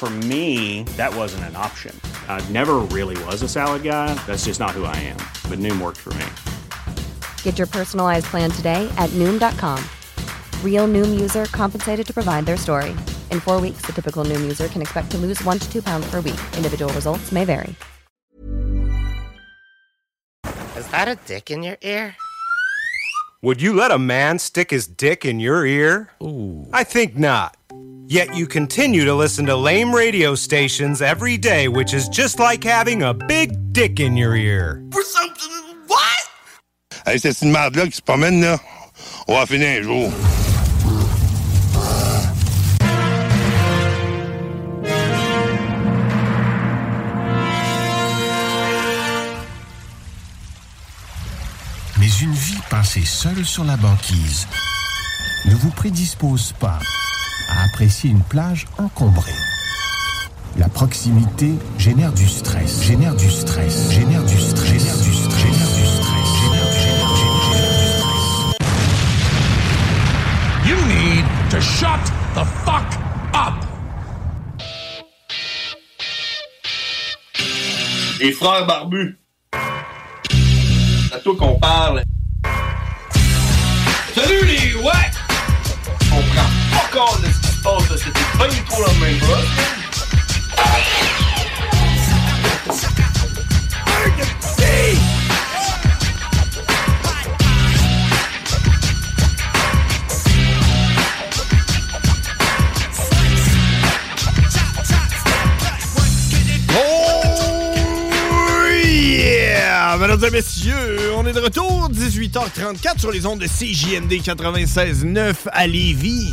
For me, that wasn't an option. I never really was a salad guy. That's just not who I am. But Noom worked for me. Get your personalized plan today at Noom.com. Real Noom user compensated to provide their story. In four weeks, the typical Noom user can expect to lose one to two pounds per week. Individual results may vary. Is that a dick in your ear? Would you let a man stick his dick in your ear? Ooh. I think not. Yet you continue to listen to lame radio stations every day, which is just like having a big dick in your ear. For something. What? Hey, c'est une merde-là qui se promène, là. On va finir un jour. Mais une vie passée seule sur la banquise ne vous prédispose pas à apprécier une plage encombrée. La proximité génère du stress, génère du stress, génère du stress, génère du stress, génère du stress, génère du stress. You need to shut the fuck up. Les frères barbus. C'est à toi qu'on parle. Salut les ouais! On prend pas compte de se passe c'était pas du tout la même. Oh! Mesdames et messieurs, on est de retour, 18h34 sur les ondes de CJMD 96.9 à Lévis.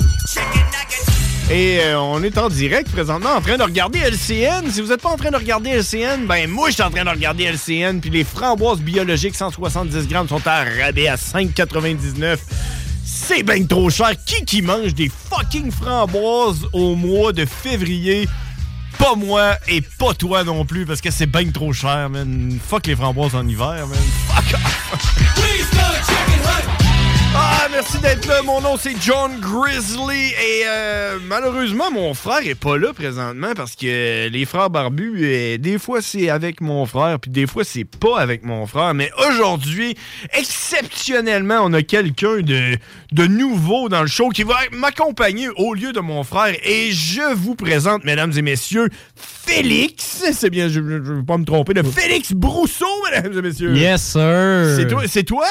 Et euh, on est en direct présentement en train de regarder LCN. Si vous n'êtes pas en train de regarder LCN, ben moi je suis en train de regarder LCN. Puis les framboises biologiques 170 grammes sont à rabais à 5,99. C'est bien trop cher. Qui qui mange des fucking framboises au mois de février? Pas moi et pas toi non plus parce que c'est bien trop cher, man. Fuck les framboises en hiver, man. Fuck. Ah, merci d'être là. Mon nom, c'est John Grizzly. Et euh, malheureusement, mon frère est pas là présentement parce que les frères barbus, euh, des fois, c'est avec mon frère, puis des fois, c'est pas avec mon frère. Mais aujourd'hui, exceptionnellement, on a quelqu'un de, de nouveau dans le show qui va m'accompagner au lieu de mon frère. Et je vous présente, mesdames et messieurs, Félix. C'est bien, je ne veux pas me tromper, de Félix Brousseau, mesdames et messieurs. Yes, sir. C'est toi, c'est toi?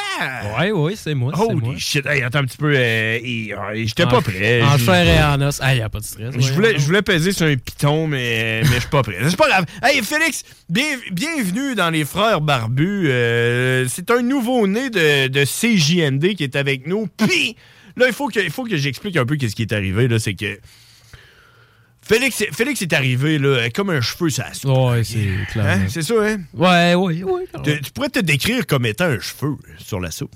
Ouais, oui, c'est moi. Shit, hey, attends un petit peu. euh, et, euh, J'étais pas prêt. En chair et en os. Ah, y a pas de stress. Je voulais, je voulais peser sur un piton, mais, mais je suis pas prêt. C'est pas grave. Hey, Félix, bien- bienvenue dans les Frères Barbus. Euh, c'est un nouveau-né de, de CJMD qui est avec nous. Puis, là, il faut que, il faut que j'explique un peu qu'est-ce qui est arrivé. là, C'est que Félix, Félix est arrivé là, comme un cheveu sur la soupe. Ouais, c'est clair. Hein? C'est ça, hein? Ouais, ouais, ouais. Tu, tu pourrais te décrire comme étant un cheveu sur la soupe.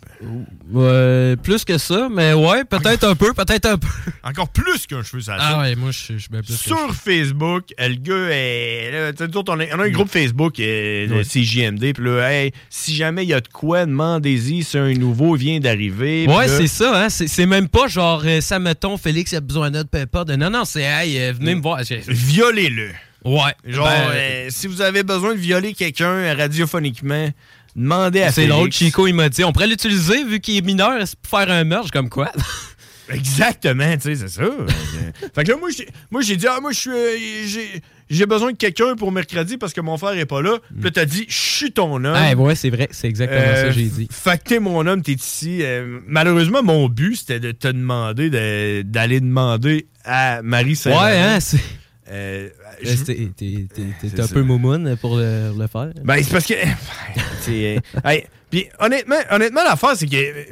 Ouais, plus que ça, mais ouais, peut-être un peu, peut-être un peu. Encore plus qu'un cheveu sur la soupe. Ah ouais, moi, je suis bien plus ça. sur Facebook, euh, le gars est. tu sais, on, a, on a un groupe Facebook euh, de Ouais. CJMD. Puis là, hey, si jamais il y a de quoi, demandez-y. C'est un nouveau vient d'arriver. Ouais, c'est ça, hein. C'est même pas genre, euh, ça mettons, Félix a besoin d'aide, peu importe. Non, non, c'est, hey, euh, venez me voir. Violez-le. Ouais. Genre, ben, euh, si vous avez besoin de violer quelqu'un radiophoniquement, demandez à c'est l'autre, Chico, il m'a dit, on pourrait l'utiliser vu qu'il est mineur c'est pour faire un merge comme quoi? Exactement, tu sais, c'est ça. fait que là, moi, j'ai, moi, j'ai dit, ah, moi, je suis, euh, j'ai, j'ai besoin de quelqu'un pour mercredi parce que mon frère est pas là. Puis là, t'as dit, je suis ton homme. Ah, ouais, c'est vrai, c'est exactement ça Euh, que j'ai dit. Fait que t'es mon homme, t'es ici. Euh, malheureusement, mon but, c'était de te demander de- d'aller demander à Marie saint Ouais, hein, c'est. euh, Euh, T'es un ça. peu moumoune pour le, le faire. Ben, c'est parce que. euh, hey, puis honnêtement, honnêtement l'affaire, c'est que. euh,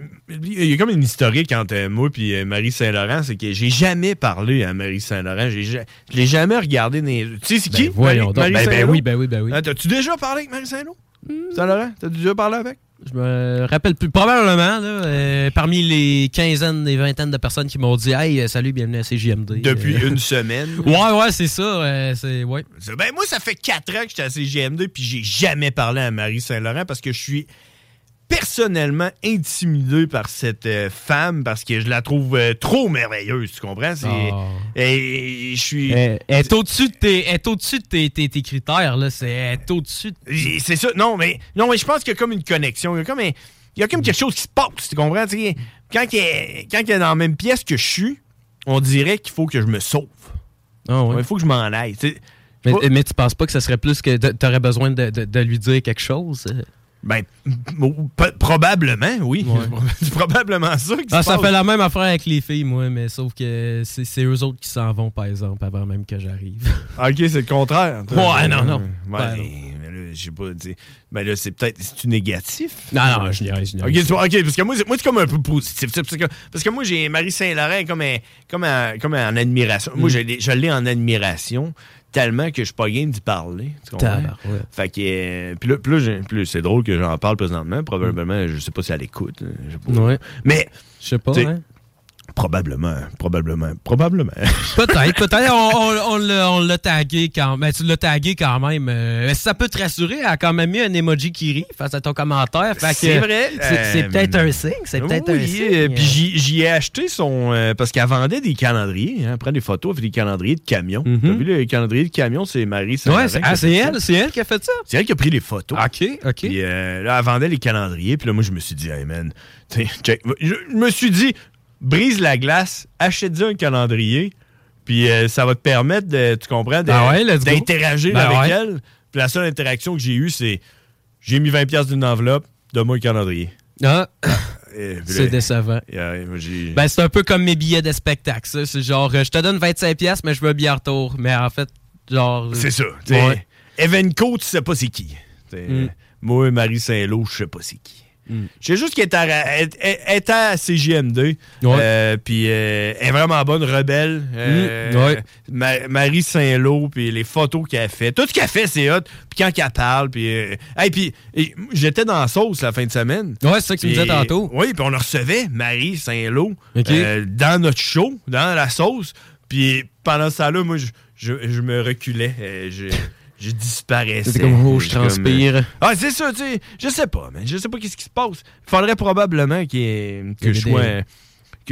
Il y a comme une historique entre euh, moi et Marie Saint-Laurent, c'est que j'ai jamais parlé à Marie Saint-Laurent. Je l'ai jamais regardé dans les- Tu sais, c'est qui? Ben, voyons Marie- donc. Marie Ben, ben oui, ben oui, ben oui. Ah, T'as-tu déjà parlé avec Marie Saint-Lô? Saint-Laurent? T'as déjà parlé avec? Je me rappelle plus. Probablement, là, euh, parmi les quinzaines et vingtaines de personnes qui m'ont dit Hey, euh, salut, bienvenue à CJMD. Depuis Euh, une semaine. Ouais, ouais, c'est ça. euh, c'est, ouais. Ben, moi, ça fait quatre ans que j'étais à CGM2 puis j'ai jamais parlé à Marie Saint-Laurent parce que je suis personnellement intimidé par cette euh, femme parce que je la trouve euh, trop merveilleuse, tu comprends? C'est, Ah. et je suis... Elle est au-dessus de tes, elle est au-dessus de tes, tes- tes critères. Là. C'est, elle est au-dessus de... C'est ça. Non, mais, non, mais je pense qu'il y a comme une connexion. Il y a comme, un- il y a comme quelque chose qui se passe, tu comprends? Quand elle, est- quand est dans la même pièce que je suis, on dirait qu'il faut que je me sauve. Ah. Il faut que je m'en aille. Mais, mais tu penses pas que ça serait plus que tu aurais besoin de, de- de lui dire quelque chose? Ben, probablement, oui. C'est probablement ça qui Ah, se ça passe. fait la même affaire avec les filles, moi, mais sauf que c'est, eux autres qui s'en vont, par exemple, avant même que j'arrive. Ok, c'est le contraire. Ouais, non, non. Ouais, Ben, mais là, je sais pas, tu sais. Ben là, c'est peut-être. C'est-tu négatif? Non, non, je je niaise. Ok, parce que moi, c'est, moi, c'est comme un peu positif. Parce que, parce que moi, j'ai Marie Saint-Laurent comme, un- comme, un- comme en admiration. Moi, Mm. l'ai, je l'ai en admiration tellement que je suis pas game d'y parler. Tu comprends? Fait que. euh, puis là, là, c'est drôle que j'en parle présentement. Probablement, je sais pas si elle écoute. euh, je sais pas. Ouais. Mais. Je sais pas, hein. Probablement, probablement, probablement. Peut-être, peut-être. On, on- on l'a, on l'a tagué quand même. Tu l'as tagué quand même. Euh, ça peut te rassurer. Elle a quand même mis un emoji qui rit face à ton commentaire. Fait que, C'est vrai. C'est, c'est Euh, peut-être un signe. C'est peut-être oui, un signe. euh, Puis j'y, j'y ai acheté son. euh, parce qu'elle vendait des calendriers. Hein, elle prend des photos, elle fait des calendriers de camions. T'as vu les calendriers de camions, c'est Marie Ouais, c'est, ah, c'est fait ça. elle, c'est elle qui a fait ça? C'est elle qui a pris les photos. OK, OK. Puis euh, là, elle vendait les calendriers. Puis là, moi, je me suis dit, hey man, t'sais, check. Je, je me suis dit, brise la glace, achète-y un calendrier. Puis euh, ça va te permettre, de, tu comprends, Ben ouais, d'interagir Ben avec ouais. elle. Puis la seule interaction que j'ai eue, c'est j'ai mis 20$ piastres d'une enveloppe, donne-moi un calendrier. Ah, puis c'est décevant. euh, Ben, c'est un peu comme mes billets de spectacle. C'est genre, euh, je te donne 25$, piastres, mais je veux un billet retour. Mais en fait, genre. C'est ça. Ouais. Evenco, tu sais pas c'est qui. T'sais, Mm. Moi, Marie Saint-Lô, je sais pas c'est qui. Je sais juste qu'elle est à, elle- elle- elle est à CGM2. euh, puis euh, elle est vraiment bonne, rebelle. euh, Mm, ouais. Ma- Marie Saint-Lô, puis les photos qu'elle fait. Tout ce qu'elle fait, c'est hot. Puis quand elle parle, puis... euh, hey, puis j'étais dans la sauce la fin de semaine. Ouais, c'est ça que tu me disais tantôt. Oui, puis on recevait, Marie Saint-Lô, euh, dans notre show, dans la sauce. Puis pendant ça là moi, je, je, je me reculais. je, je disparaissais. C'était comme, oh, je comme, transpire. euh, ah, c'est ça, tu sais. Je sais pas, man. Je sais pas qu'est-ce qui se passe. Faudrait probablement y ait- que je des- sois.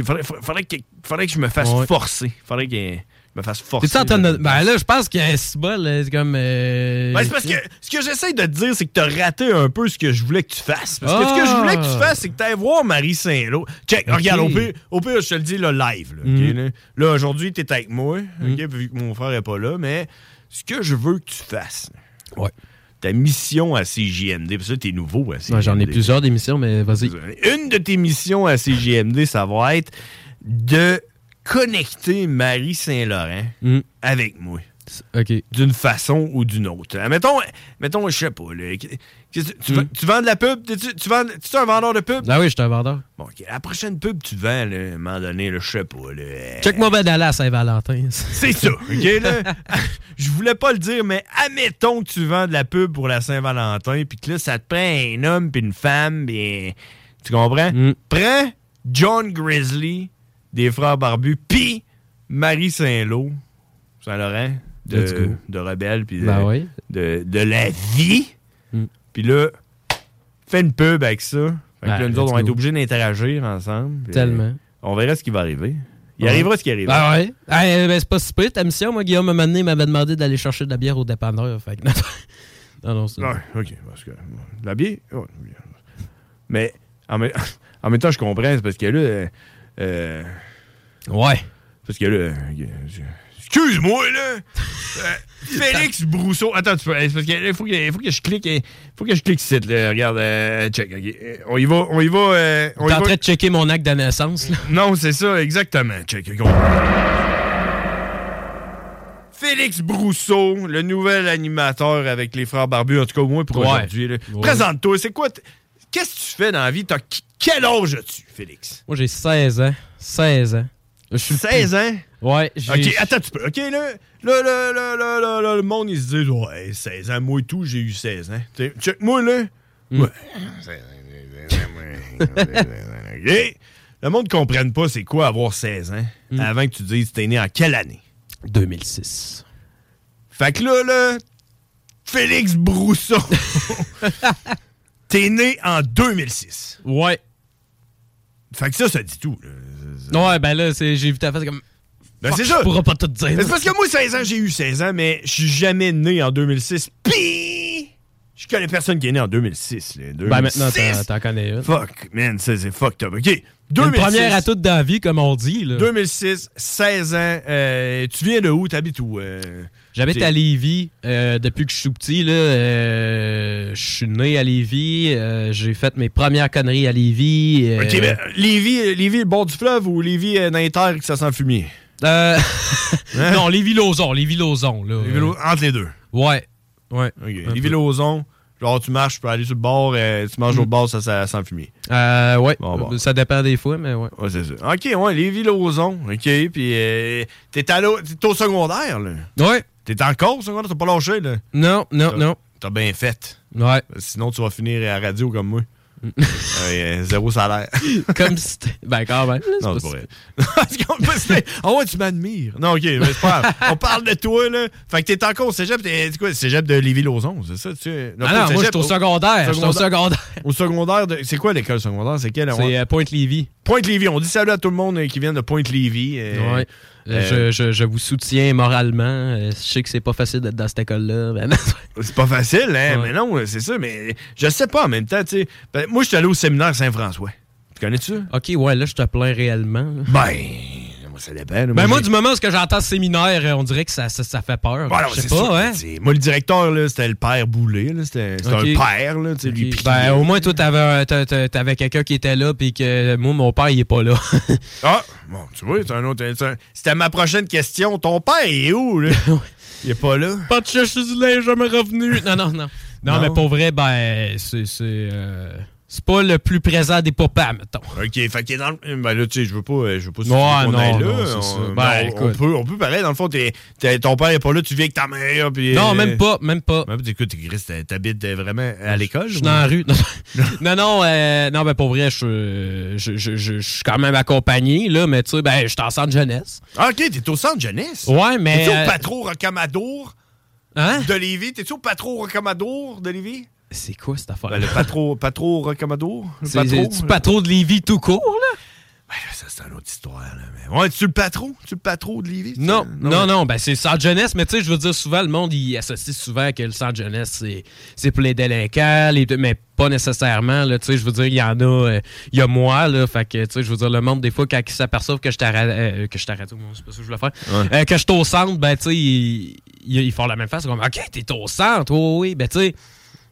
faudrait, faudrait, que, faudrait que je me fasse Ouais. forcer. Faudrait que je me fasse forcer. T'es-tu en train de. Ben là, je pense que c'est là, c'est comme. euh, Ben, c'est parce que ce que j'essaie de te dire, c'est que t'as raté un peu ce que je voulais que tu fasses. Parce que ce que je voulais que tu Ah. fasses, c'est que t'ailles voir Marie Saint-Lô. Check, regarde, au pire, au pire, je te le dis là, live. Là, Mhm. là. Là, aujourd'hui, t'es avec moi, Mhm. ok, vu que mon frère est pas là, mais ce que je veux que tu fasses, Ouais. ta mission à CJMD, parce que t'es nouveau à CJMD. J'en ai plusieurs d'émissions, mais vas-y. Une de tes missions à CGMD, ça va être de connecter Marie Saint-Laurent Mm. avec moi. D'une façon ou d'une autre. Euh, Mettons, mettons je sais pas. là, que tu, vends- tu vends de la pub? Tu vends, tu un vendeur de pub? Ah oui, je suis un vendeur. Bon, OK. La prochaine pub tu vends, là, à un moment donné, là, je sais pas. là, euh, Check moi ben à Saint-Valentin. C'est ça, OK? Là? Je voulais pas le dire, mais admettons que tu vends de la pub pour la Saint-Valentin, puis que là, ça te prend un homme puis une femme, puis... Tu comprends? Mm. Prends John Grizzly, des Frères Barbus, puis Marie Saint-Lô, Saint-Laurent, de, de Rebelle, puis de, oui. de, de la vie. Mm. Puis là, fais une pub avec ça. Fait que Ben, là, nous autres, on va être obligés d'interagir ensemble. Tellement. euh, on verra ce qui va arriver. Il Ouais. arrivera ce qui arrivera. Ah ouais? Ah, ben, c'est pas si pire ta mission. Moi, Guillaume, un donné, m'avait demandé d'aller chercher de la bière au dépanneur. Fait que... non, non, c'est. Ouais, ok. Parce que, de la bière. Mais en, même- en même temps, je comprends, c'est parce que là. euh, euh, Ouais. parce que là. Excuse-moi, là! Euh, Félix Brousseau. Attends, tu peux. c'est parce qu'il faut que, il faut que je clique. Il faut que je clique ici. Là. Regarde, euh, check. Euh, On y va. On y va. euh, T'es en train de checker mon acte de naissance, là? Non, c'est ça, exactement. Check. Félix Brousseau, le nouvel animateur avec les frères barbus, en tout cas au moins pour Ouais. aujourd'hui. Ouais. Présente-toi, c'est quoi? Qu'est-ce que tu fais dans la vie? Quel âge as-tu, Félix? Moi, j'ai 16 ans. 16 ans. Je suis 16 ans? Ouais, j'ai. Ok, attends, tu peux. Ok, là, là, là, là, là, là, là, le monde, il se dit, ouais, 16 ans, moi et tout, j'ai eu 16 ans. T'sais, Check, moi, là. Hmm. Ouais. 16 ans, 16 ans, moi, 16 ans, ok? Le monde ne comprenne pas c'est quoi avoir 16 ans Hmm. avant que tu dises, t'es né en quelle année? 2006. Fait que là, là, Félix Brousseau, t'es né en 2006. Ouais. Fait que ça, ça dit tout. là. Ouais, ben là, c'est- j'ai vu ta face comme. Ben, c'est ça. Je pourrais pas tout dire. C'est parce que moi, 16 ans, j'ai eu 16 ans, mais je suis jamais né en 2006. Pis je connais personne qui est né en 2006. là. 2006. Ben maintenant, t'en- connais une. Fuck, man, c'est fucked up. OK. Une 2006, première à toute dans la vie, comme on dit. Là. 2006, 16 ans. euh, tu viens de où? T'habites où? euh? J'habite à Lévis euh, depuis que je suis tout petit. Je suis né à Lévis. j'ai fait mes premières conneries à Lévis. OK, ben, Lévis, Lévis, le bord du fleuve ou Lévis dans les terres que ça sent fumier? Euh, Hein? non, Lévis-Lauzon. Lévis-Lauzon. là. Lévis, Lau- entre les deux. Ouais. Ouais. Peu. Lauzon, genre tu marches, tu peux aller sur le bord, euh, tu manges Mm. au bord, ça, ça sent fumier. Euh, ouais. Bon, bon. Ça dépend des fois, mais ouais. Ouais, c'est ça. OK, ouais, Lévis Lauzon. OK, puis euh, t'es t'es au secondaire, là. Ouais. T'es encore au secondaire, t'as pas lâché, là. Non, non, T'as- non. T'as bien fait. Ouais. Sinon, tu vas finir à la radio comme moi. Euh, zéro salaire. Comme si t'es- Ben, quand même. là, non, c'est pas vrai. Ah ouais, tu m'admires. Non, OK, mais c'est pas grave. On parle de toi, là. Fait que t'es encore au cégep. T'es c'est quoi, le cégep de Lévis-Lauzon, c'est ça? Tu... Ah non, moi, j'étais au secondaire. Au secondaire. Au secondaire, de- c'est quoi l'école secondaire? C'est quelle? C'est euh, Pointe-Lévis. Pointe-Lévis. On dit salut à tout le monde qui vient de Pointe-Lévis. euh, Ouais. euh, je, je, je vous soutiens moralement. Euh, Je sais que c'est pas facile d'être dans cette école-là. Ben, C'est pas facile, hein? Ouais. Mais non, c'est ça. Mais je sais pas en même temps, tu sais. Ben, moi, je suis allé au séminaire Saint-François. Tu connais ça? ok, ouais, là, je te plains réellement. Ben, ça dépend. Ben, moi, j'ai- du moment où j'entends séminaire, euh, on dirait que ça, ça, ça fait peur. Non, je sais pas, sûr, hein? Moi, le directeur, c'était le père Boulay. là. C'était un père, là. Lui. Ben, au moins, toi, t'avais, un- t'a- t'a- t'avais quelqu'un qui était là, puis que moi, mon père, il est pas là. Ah, bon, tu vois, c'est un autre. C'était ma prochaine question. Ton père, il est où, là? il est pas là? pas de chercher du linge, jamais revenu. Non, non, non. Non, Non? mais pour vrai, ben, c'est. C'est euh, pas le plus présent des papas, mettons. OK, fait qu'il est dans le... Ben là, tu sais, je veux pas... euh, Je veux pas Ouais, non, aille là. non, On- Ben, on, on peut, on peut parler. Dans le fond, ton père est pas là, tu viens avec ta mère, puis... Non, euh, même pas, même pas. Puis écoute, t'habites euh, vraiment à l'école? Je suis dans la rue. Non, non, non, euh, non, ben pour vrai, je, je, je, je- je suis quand même accompagné, là, mais tu sais, ben, je suis en centre jeunesse. Ah, OK, t'es au centre jeunesse? Ouais, mais. T'es-tu euh, au Patro Rocamadour Hein? de Lévis? T'es-tu au Patro Rocamadour de Lévis? C'est quoi cette affaire? Ben, le Patro, patro Rocamadour? Le C'est Patro? pas trop de Lévis tout court, là? Ben, là, ça, c'est une autre histoire, là. Mais... Ouais, tu le patron? Tu le patron de Lévis? Non, tu- non, non, ben c'est centre jeunesse, mais tu sais, je veux dire, souvent, le monde, il associe souvent que le centre jeunesse, c'est, pour les délinquants, les, mais pas nécessairement, là, tu sais, je veux dire, il y en a, euh, il y a moi, là, fait que, tu sais, je veux dire, le monde, des fois, quand ils s'aperçoivent que je t'arrête, euh, que je t'arrête, moi, c'est pas ça que je voulais faire, Ouais. euh, que je suis au centre, ben, tu sais, ils, ils- ils font la même face, comme, OK, t'es au centre, oui, oui, ben, tu sais,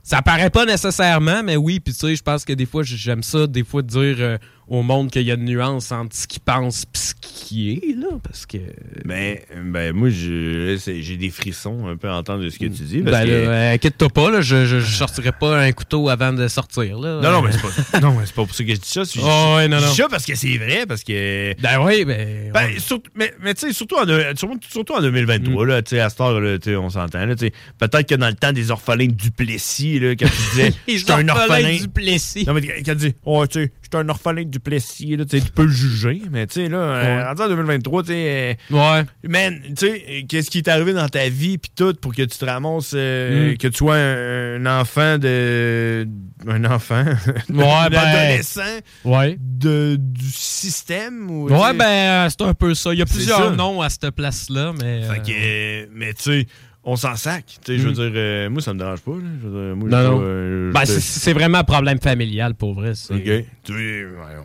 ça paraît pas nécessairement, mais oui, puis tu sais, je pense que des fois, j'aime ça, des fois, de dire euh, au monde qu'il y a une nuance entre ce qu'il pense et ce qui est, là, parce que... Ben, ben moi, je- j'ai des frissons un peu à entendre ce que tu dis. Parce Ben, que... euh, inquiète-toi pas, là, je, je, je sortirai pas un couteau avant de sortir. Là. Non, non, mais c'est pas, non, mais c'est pas pour ça que je dis ça. Oh, ouais, non, je non. dis ça parce que c'est vrai, parce que... Ben oui, ben. Ben, ouais. mais, mais tu sais, surtout, surtout, surtout en 2023, là, tu sais, à cette heure, là, on s'entend, là, tu sais, peut-être que dans le temps des orphelins du Plessis, là, quand tu disais, Les j'étais un orphelin... du Plessis. Non, mais quand tu dis, oh, tu sais, j'étais un orphelin du Plessis, là, tu peux le juger, mais tu sais, là, euh, Ouais. en 2023, tu sais, euh, Ouais. man, tu sais, qu'est-ce qui est arrivé dans ta vie, puis tout, pour que tu te ramasses, euh, Mm. que tu sois un, un enfant de. Un enfant. Ouais, un ben, adolescent Ouais. de, du système. Ou, Ouais, ben, c'est un peu ça. Il y a plusieurs noms à cette place-là, mais. Fait que, mais tu sais, on s'en sac. Je veux Mm. dire, euh, moi, ça me dérange pas. là. Je veux dire, moi, Non, non. euh, ben, c'est- vraiment un problème familial, pour vrai. c'est- OK. Tu sais, ouais,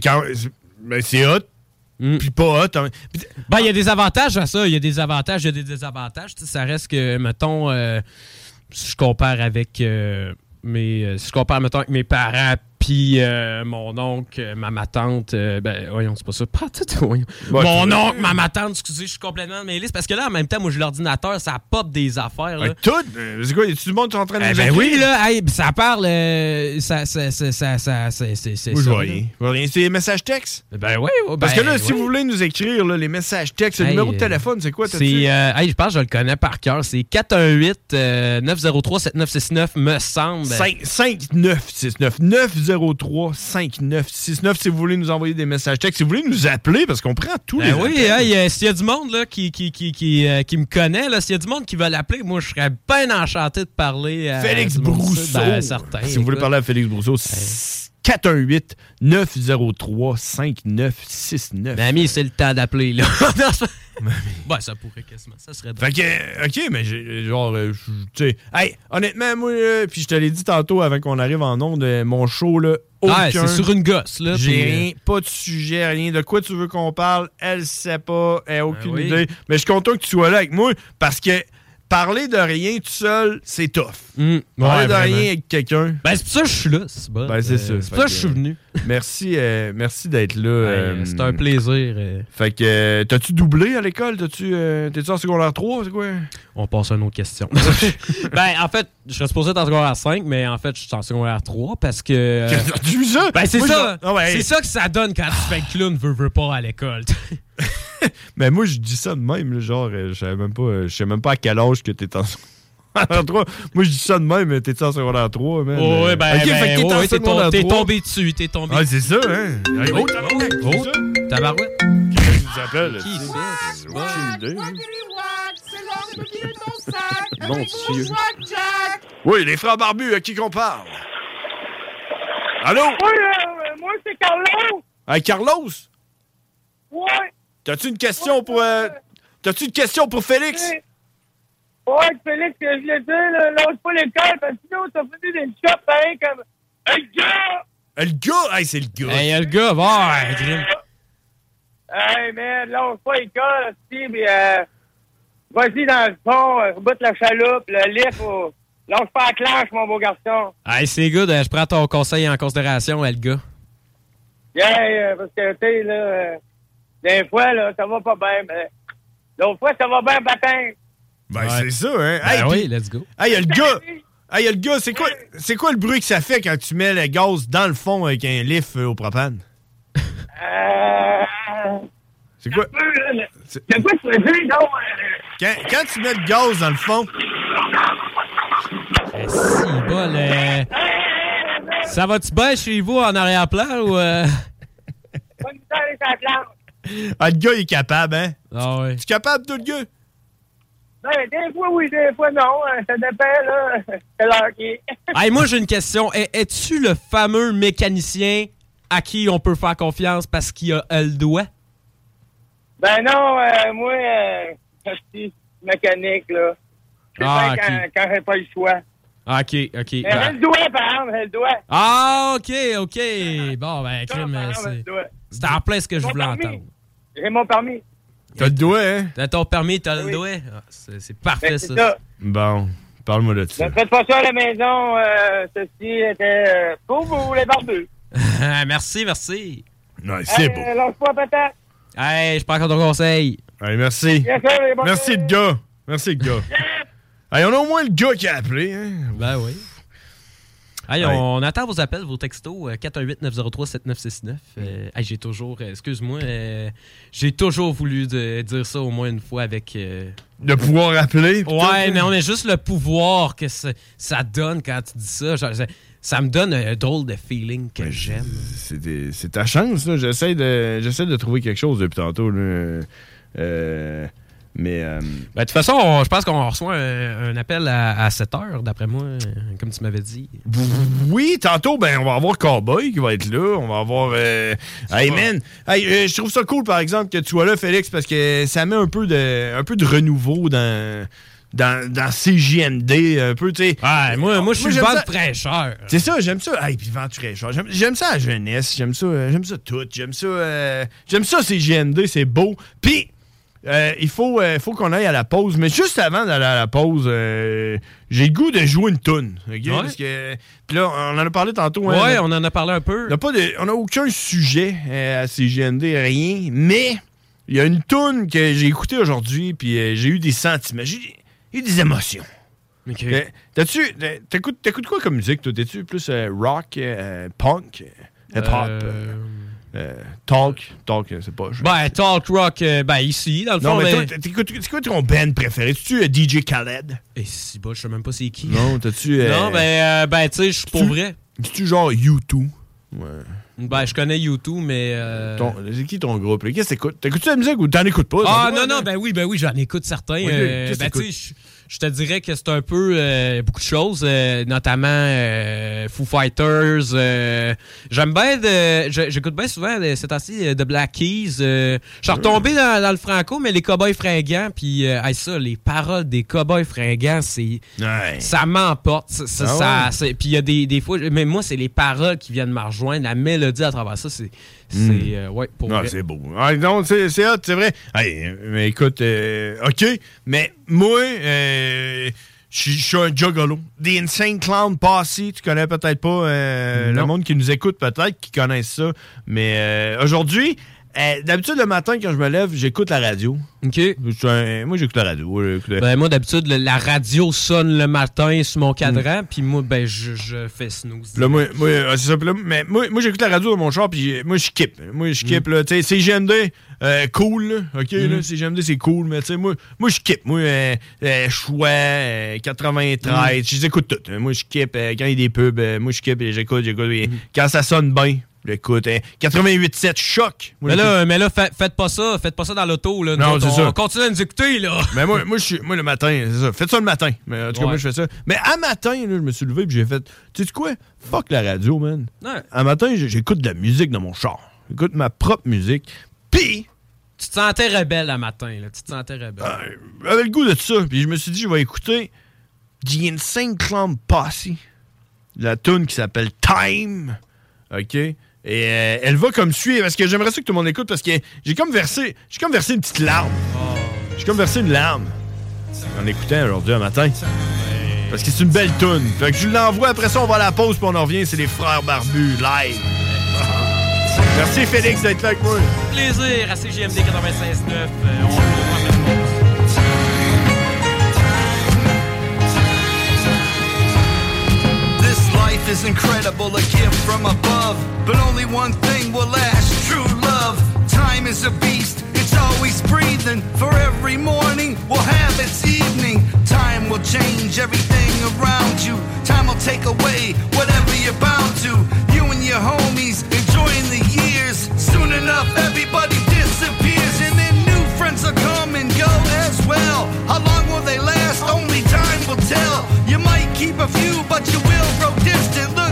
quand. Ben, c'est hot. Mm. Puis pas hot. hein. Ben, il y a des avantages à ça. Il y a des avantages, il y a des désavantages. Ça reste que, mettons, euh, si je compare avec euh, mes. euh, si je compare, mettons, avec mes parents, Puis euh, mon oncle, euh, ma, ma tante, euh, ben voyons, c'est pas ça. Pas tout, voyons. Ouais, mon oncle, ma, ma tante, excusez, je suis complètement mêlé. Parce que là, en même temps, moi, j'ai l'ordinateur, ça pop des affaires. Là. Ouais, tout? Euh, C'est quoi? A-tu du monde est en train de Eh ben oui, là, hey, ça parle. euh, ça, ça, ça, ça, ça, c'est- c'est les messages textes? Ben oui, ouais, Parce ben, que là, si ouais. vous voulez nous écrire là, les messages textes, le numéro de téléphone, c'est quoi? C'est, hey, je pense que je le connais par cœur. C'est 418-903-7969, me semble. 5969 903 5969 si vous voulez nous envoyer des messages textes, si vous voulez nous appeler parce qu'on prend tous les Ben oui, appels. euh, s'il y a du monde là, qui, qui, qui, qui, euh, qui me connaît, s'il y a du monde qui veut l'appeler, moi je serais bien enchanté de parler à Félix du monde, Brousseau. Ben, certain. si vous voulez parler à Félix Brousseau, 418 903 5969. Ben, c'est le temps d'appeler, là. Ben, ça pourrait quasiment. Ça serait drôle. Fait que, euh, ok, mais j'ai- genre, euh, tu sais, hey, honnêtement, moi, euh, puis je te l'ai dit tantôt avant qu'on arrive en onde, euh, mon show, là, Ouais, aucun- c'est sur une gosse, là. J'ai euh, rien, pas de sujet, rien. De quoi tu veux qu'on parle, elle sait pas, elle a aucune Ben oui. idée. Mais je suis content que tu sois là avec moi parce que parler de rien tout seul, c'est tough. hum, Parler ouais, de vraiment. rien avec quelqu'un. Ben, c'est pour ça que je suis là, c'est bon. Ben, c'est Euh, ça. C'est pour ça que je suis venu. Merci, euh, merci d'être là. euh, c'est un plaisir. euh. Fait que, euh, t'as-tu doublé à l'école? T'as-tu, T'es-tu en secondaire 3? C'est quoi? On passe à une autre question. ben, en fait, je serais supposé être en secondaire 5, mais en fait, je suis en secondaire 3 parce que. T'as-tu vu ça? Ben, c'est ça. je- Ah ouais. C'est ça que ça donne quand tu fais clown, veux, veux pas à l'école. Mais moi, je dis ça de même, genre, euh, je savais même pas, euh, je sais même pas à quel âge que t'es en secondaire 3. Moi, je dis ça de même, mais t'es en secondaire 3, man? Oh, ouais, ben, Ok, ben, t'es oh, ouais, t'es secondaire tom- t'es 3. tombé dessus, t'es tombé Ah, c'est ça, hein? Oh, Oh, c'est ça? tabarouette. Qui nous appelle? Qui sais? c'est? Aucune idée. Mon Dieu. Oui, les frères barbus, à qui qu'on parle? Allô? Oui, euh, moi, c'est Carlos. Hey, Carlos? Ouais. T'as-tu une question pour... euh, T'as-tu une question pour Félix? Ouais, Félix, je l'ai dit, là, lâche pas l'école, parce que sinon, t'as fini des shops pareil comme. Hey, gars! Le gars! Hey, c'est le gars! Hey, le gars, va, ouais, Grim. Hey, man, lâche pas l'école, aussi, mais euh, vas-y dans le fond, euh, botte la chaloupe, le lift, oh, lâche pas la clanche, mon beau garçon. Hey, c'est good, euh, je prends ton conseil en considération, euh, le gars. Yeah, parce que, tu sais, là, euh, des fois, là, ça va pas bien, mais l'autre fois, ça va bien, baptême. Ben, c'est ça, hein? Ben Hey, oui, puis- let's go. Hey, y a le gars! Hey, y a le gars, c'est quoi, c'est quoi le bruit que ça fait quand tu mets le gaz dans le fond avec un lift euh, au propane? Euh. C'est quoi? C'est quoi tu veux dire, donc? Quand, quand tu mets le gaz dans le fond, Eh, si, bol, euh, Ça va-tu bien chez vous en arrière-plan ou. euh? Ah, le gars il est capable, hein? Ah ouais. Tu es capable, toi, le gars? Ben, des fois, oui, des fois, non. Euh, Ça dépend, là. C'est l'heure qui est. Hey, moi, j'ai une question. Es- Es-tu le fameux mécanicien à qui on peut faire confiance parce qu'il a euh, le doigt? Ben non, euh, moi, euh, je suis mécanique, là. C'est Ah, quand, ok. quand j'ai pas le choix. Ah, OK, OK. Mais Ah. j'ai le doigt, par exemple, j'ai le doigt. Ah, OK, OK. Bon, ben, crime, c'est en plein ce que je voulais entendre. J'ai mon permis. T'as le doigt, hein? T'as ton permis, t'as le doigt? Ah, c'est parfait, Ben, ça. c'est ça. Bon, parle-moi de ça. Ne faites pas ça à la maison. Euh, ceci était euh, pour vous, les barbus. merci, merci. Ouais, c'est beau. Euh, pas, patate. Hey, je prends encore ton conseil. Hey, merci. Bien sûr, les barbus. Merci, le gars. Merci, le gars. hey, on a au moins le gars qui a appelé, hein? Ben oui. Hey, on attend vos appels, vos textos, euh, 418-903-7969. Euh, hey, j'ai toujours, euh, excuse-moi, euh, j'ai toujours voulu de- dire ça au moins une fois avec... euh, De pouvoir appeler. Ouais, mais on a juste le pouvoir que ça, ça donne quand tu dis ça. Genre, ça, ça me donne un drôle de feeling que j'aime. C'est ta chance, là. J'essaie de, j'essaie de trouver quelque chose depuis tantôt, là. Euh, mais. euh, Ben, de toute façon, on- je pense qu'on reçoit un, un appel à, 7 heures, d'après moi, euh, comme tu m'avais dit. Oui, tantôt, ben, on va avoir Cowboy qui va être là. On va avoir. euh, Hey, man! Hey, euh, je trouve ça cool, par exemple, que tu sois là, Félix, parce que ça met un peu de, un peu de renouveau dans. Dans, dans CJMD, un peu, tu sais. Ouais, moi, moi je suis vent fraîcheur. C'est ça, j'aime ça. Hey, puis vent fraîcheur. J'aime, j'aime ça la jeunesse, j'aime ça, euh, j'aime ça tout, j'aime ça, euh, j'aime ça CJMD, c'est beau. Puis euh, il faut, euh, faut qu'on aille à la pause. Mais juste avant d'aller à la pause, euh, j'ai le goût de jouer une toune. ok? Parce que, puis là, on en a parlé tantôt. hein, Ouais, on en a parlé un peu. n'a pas de- on n'a aucun sujet à CGND, rien. Mais il y a une toune que j'ai écoutée aujourd'hui, puis j'ai eu des sentiments. J'ai eu des émotions. Euh, T'as-tu, t'écoutes, t'écoutes quoi comme musique, toi? T'es-tu plus rock, euh, punk, hip-hop, euh, talk? Talk, euh, c'est pas... je- Ben, talk rock, euh, ben, ici, dans le non, fond. mais mais- c'est quoi ton band préféré? Tu es DJ Khaled? Et si, bah, je sais même pas c'est qui. Non, t'as-tu... euh, Non, ben, euh, ben tu sais, je suis pour vrai. C'est-tu genre U2? Ouais. Ben, je connais YouTube, mais. euh, Ton- c'est qui ton groupe? Qu'est-ce que t'écoutes? T'écoutes-tu la musique ou t'en écoutes pas? Ah non, non, ben oui, ben oui, j'en écoute certains. Oui, ben, tu sais, je- te dirais que c'est un peu euh, beaucoup de choses, euh, notamment euh, Foo Fighters. euh, J'aime bien, j'écoute bien souvent euh, ces temps-ci euh, de Black Keys. euh, je suis retombé dans, dans le franco, mais les Cowboys fringants, puis euh, hey, ça, les paroles des Cowboys fringants, c'est ça m'emporte. Ça- Ah ouais? Puis il y a des, des fois, mais moi, c'est les paroles qui viennent me rejoindre, la mélodie à travers ça, c'est, c'est Mm. euh, ouais, pour Ah, vrai. c'est beau. Ah, non, c'est c'est hot, c'est vrai. Hey, mais écoute, euh, OK, mais moi, euh, je suis- je suis un juggalo. The Insane Clown Posse, tu connais peut-être pas euh, le monde qui nous écoute, peut-être, qui connaissent ça. Mais euh, aujourd'hui, euh, d'habitude, le matin, quand je me lève, j'écoute la radio. OK. Un- moi, j'écoute la radio. Ben, moi, d'habitude, la radio sonne le matin sur mon cadran, puis moi, ben, je, je fais snooze. Là, moi, moi, euh, c'est ça. Là, mais moi, moi j'écoute la radio dans mon char, puis euh, moi, je skip. Moi, je skip, là. Tu sais, CGMD, euh, cool, là. OK, là, CGMD, c'est cool, mais tu sais, moi, moi je skip. Moi, euh, Choix, euh, 93, je les écoute toutes. Moi, je euh, quand il y a des pubs, moi, je skip et j'écoute, j'écoute. et Quand ça sonne bien, j'écoute. euh, 88.7, choc. Moi, Mais là, mais là fa- faites pas ça, faites pas ça dans l'auto, là. Non, c'est on ça. continue à nous écouter, là. Mais moi, moi, je suis, moi, le matin, c'est ça. Faites ça le matin. Mais en tout cas, Ouais. moi, je fais ça. Mais à matin, là, je me suis levé puis j'ai fait, tu sais quoi? Fuck la radio, man. Ouais. À matin, j'écoute de la musique dans mon char. J'écoute ma propre musique. Puis, Tu te sentais rebelle le matin, là. Tu te sentais rebelle. j'avais le goût de ça. Puis je me suis dit, je vais écouter The Insane Clown Posse. La tune qui s'appelle Time. OK? Et euh, elle va comme suit. Parce que j'aimerais ça que tout le monde écoute parce que j'ai comme versé. J'ai comme versé une petite larme. J'ai comme versé une larme. En écoutant aujourd'hui un matin. Parce que c'est une belle tune. Fait que je l'envoie. Après ça, on va à la pause puis on en revient. C'est les frères barbus live. Merci Félix d'être là avec moi. Plaisir à CGMD 96.9. Euh, on life is incredible, a gift from above. But only one thing will last true love. Time is a beast, it's always breathing. For every morning we'll have its evening. Time will change everything around you. Time will take away whatever you're bound to. You and your homies enjoying the years. Soon enough, everybody disappears, and then new friends will come and go as well. Keep a few, but you will grow distant.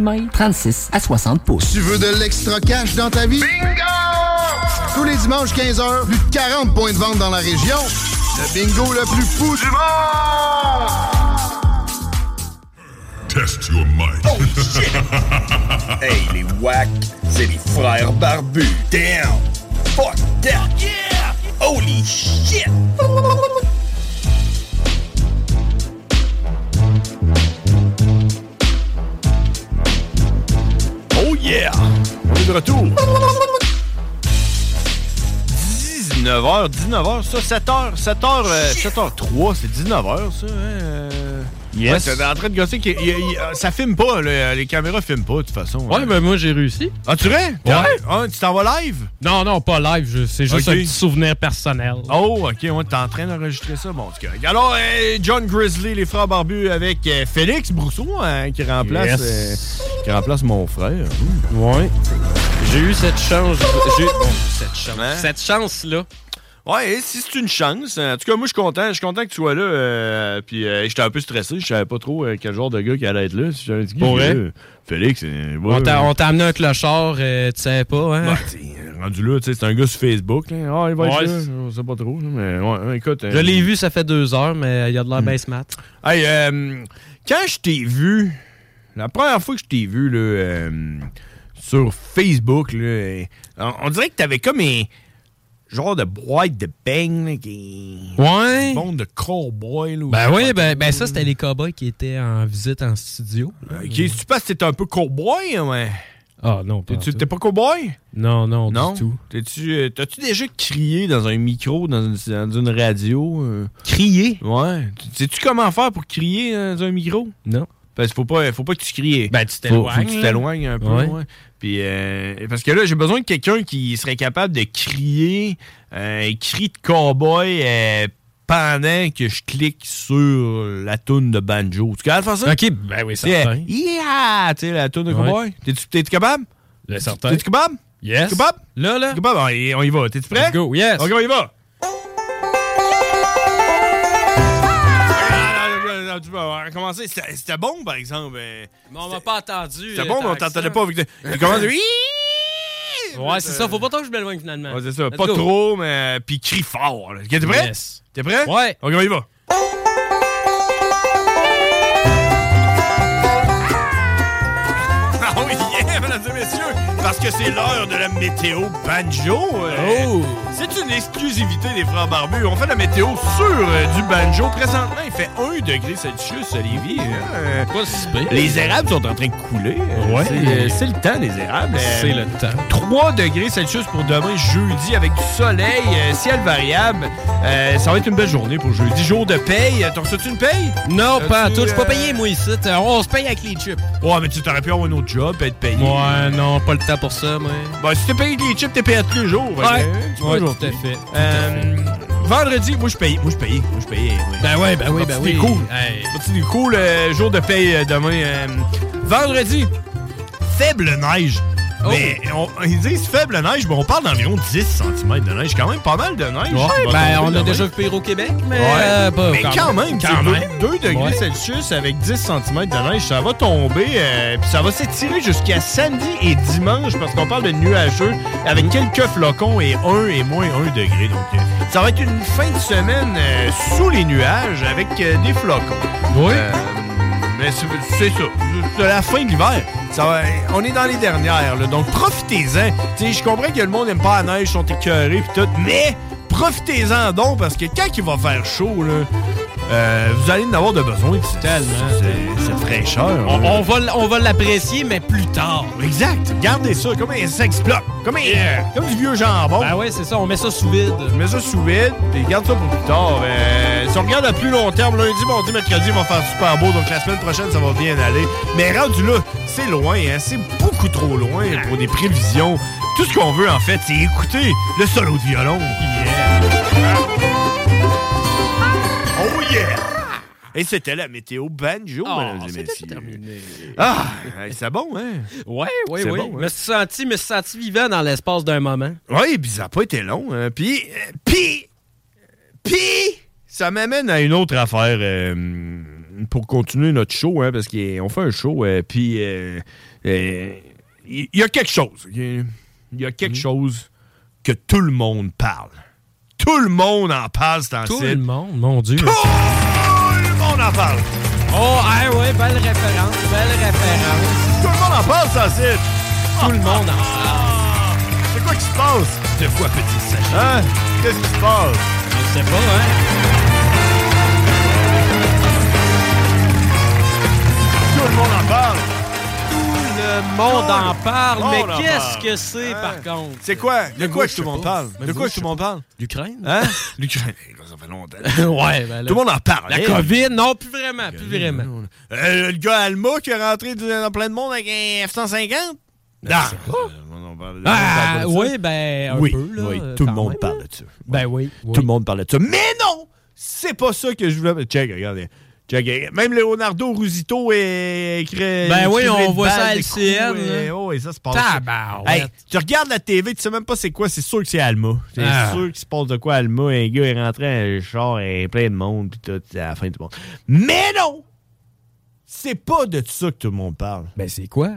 Mm, 36 à 60 pouces. Tu veux de l'extra cash dans ta vie? Bingo! Tous les dimanches 15h, plus de 40 points de vente dans la région. Le bingo le plus fou du monde! Test your might. Oh shit! hey, les wack, c'est les frères barbus. Damn! Fuck that! Yeah! Holy shit! Yeah! On est de retour. 19h, 19h, ça, 7h, 7h, 7h03, c'est 19h, ça, hein? Yes. Ouais, t'es en train de gosser il ça filme pas, le- les caméras filment pas, de toute façon. Ouais, ben moi j'ai réussi. Ah, tu vrai? Ouais. Ah, tu t'en vas live? Non, non, pas live. je- C'est juste un petit souvenir personnel. Oh, ok, ouais, t'es en train d'enregistrer ça. Bon, correct. Alors, euh, John Grizzly, les frères barbus avec euh, Félix Brousseau, hein, qui remplace Yes. euh, qui remplace mon frère. Ouais. J'ai eu cette chance. J'ai bon, cette chance. Hein? Cette chance-là. Ouais, si c'est une chance. En tout cas, moi, je suis content. Je suis content que tu sois là. euh, puis, euh, j'étais un peu stressé. Je savais pas trop euh, quel genre de gars qui allait être là. Si j'avais dit Pour vrai? Félix, euh, ouais, On t'a ouais. on t'a amené un clochard, euh, tu savais pas, hein? Bah, rendu là, tu sais, c'est un gars sur Facebook. Là. Ah, il va être Ouais, là. c'est- On sait pas trop. là, Mais ouais, écoute. euh, Je l'ai vu, ça fait deux heures, mais il y a de la baisse mat. Hey, euh, quand je t'ai vu, la première fois que je t'ai vu là, euh, sur Facebook, là, on, on dirait que t'avais comme un genre de boîte de là, qui Ouais. Bon de cowboy. Là, Ben oui, ben, ben ça, c'était les cowboys qui étaient en visite en studio. Ok, si tu penses que t'es un peu cowboy, hein, ouais? Ah non, pas. T'es pas cowboy? Non, non, Non? du tout. T'es-tu, euh, T'as-tu déjà crié dans un micro, dans une, dans une radio? euh? Crier? Ouais. Tu- Sais-tu comment faire pour crier dans un micro? Non. Parce qu'il faut pas, faut pas que tu cries. Ben, tu t'éloignes, tu t'éloignes un peu. Ouais. ouais. Puis, euh, parce que là, j'ai besoin de quelqu'un qui serait capable de crier un cri de cowboy euh, pendant que je clique sur la toune de banjo. Tu capable de faire ça? Ok, ben oui, certain. Yeah! Tu sais, la toune de Ouais. cowboy. T'es-tu capable? Ben, certain. T'es-tu capable? Yes. T'es capable? Là, là. T'es capable? On y- on y va. T'es-tu prêt? Let's go, yes. Ok, on y va. Tu vas on va recommencer. C'était bon, par exemple. euh, Mais on m'a pas entendu. C'était euh, bon, mais on tant t'entendait pas. avec de- Il commence de- Ouais, c'est ça. Faut pas trop que je m'éloigne finalement. Ouais, c'est ça. Let's Pas go. trop, mais. Puis crie fort. T'es prêt? Yes. T'es prêt? Ouais. Ok, on y va. Parce que c'est l'heure de la météo banjo. euh, Oh. C'est une exclusivité des frères barbus. On fait la météo sur euh, du banjo. Présentement, il fait 1 degré Celsius à Lévis. Euh, les érables sont en train de couler. Euh, Ouais. C'est le temps, les érables. C'est le temps. 3 degrés Celsius pour demain, jeudi, avec du soleil, ciel variable. Ça va être une belle journée pour jeudi. Jour de paye. T'as reçu une paye? Non, pas tout. Je suis pas payé, moi, ici. On se paye avec les chips. Ouais, mais tu t'aurais pu avoir un autre job et être payé. Ouais, non, pas le temps pour ça, moi. Bah, si t'es payé les chips, t'es payé à tous les jours. Ouais. Tu Ouais, aujourd'hui. tout à fait. Euh, vendredi, moi, je paye. Moi, je paye. Moi, je paye. oui. Ben ouais, ben oui, ben oui. cool. Hey. Parti des cool. euh, jour de paye euh, demain? euh, vendredi, faible neige. Oh. Mais on- ils disent faible neige, mais on parle d'environ 10 cm de neige. Quand même pas mal de neige. Ouais, ben, on a déjà vu pire au Québec, mais Ouais. euh, pas mais quand même, quand même. 2 degrés Ouais. Celsius avec 10 cm de neige, ça va tomber, euh, puis ça va s'étirer jusqu'à samedi et dimanche, parce qu'on parle de nuageux, avec quelques flocons et 1 et moins 1 degré. Donc, euh, ça va être une fin de semaine sous les nuages, avec des flocons. Oui. Mais c'est ça, c'est la fin de l'hiver. On est dans les dernières, donc profitez-en. Je comprends que le monde n'aime pas la neige, sont écœurés pis tout, mais profitez-en donc parce que quand il va faire chaud, là, euh, vous allez en avoir de besoin. Tellement. Cette fraîcheur. On, on va, on va l'apprécier, mais plus tard. Exact. Gardez ça comme un sex block. Comme, un- comme du vieux jambon. Ben ouais, c'est ça. On met ça sous vide. Je mets ça sous vide, puis garde ça pour plus tard. Euh, si on regarde à plus long terme, lundi, mardi, mercredi, va faire super beau. Donc la semaine prochaine, ça va bien aller. Mais rendu là, c'est loin. Hein? C'est beaucoup trop loin pour des prévisions. Tout ce qu'on veut, en fait, c'est écouter le solo de violon. Oh yeah! Et c'était la météo banjo, Oh, mesdames et c'était messieurs. terminé. Ah, c'est bon, hein? Ouais, ouais, C'est ouais. bon, hein? Je me suis senti, me suis senti vivant dans l'espace d'un moment. Oui, puis ça n'a pas été long. Hein. Puis, euh, puis, puis, ça m'amène à une autre affaire euh, pour continuer notre show, hein, parce qu'on fait un show, euh, puis euh, euh, il y, a quelque chose. Il y a quelque chose que tout le monde parle. Tout le monde en parle, c'est Tout le monde, mon Dieu. Tout le monde en parle. Oh, ah ouais, belle référence, belle référence. Tout le monde en parle, c'est. Tout le monde en parle. C'est quoi qui se passe? De quoi peut-il s'agir? Hein? Qu'est-ce qui se passe? Je sais pas, hein? Tout le monde en parle. Le monde en parle, monde mais qu'est-ce que c'est, Hein? par contre? C'est quoi? De Le quoi tout le monde parle? De quoi tout le monde parle? L'Ukraine? Hein? L'Ukraine. Ça fait longtemps. ouais, ben là- Tout le monde en parle. La hein? COVID, non, plus vraiment, plus vraiment. Euh, le gars Alma qui est rentré dans plein de monde avec un F-150? Non. On parle de- on parle pas Ah, de ça. oui, ben, un oui, peu, là. oui, euh, tout le monde même, parle de ça. Ben oui. Tout le monde parle de ça. Mais non! C'est pas ça que je voulais. Check, regardez. Même Leonardo Rusito est écrit. Ben oui, on voit ça à LCN, et-. Oh, et ça se passe. Hey, tu regardes la TV, tu sais même pas c'est quoi, c'est sûr que c'est Alma. C'est Ah. sûr qu'il se passe de quoi Alma. Un gars est rentré un char et plein de monde, puis tout, c'est à la fin du monde. Mais non! C'est pas de ça que tout le monde parle. Ben c'est quoi?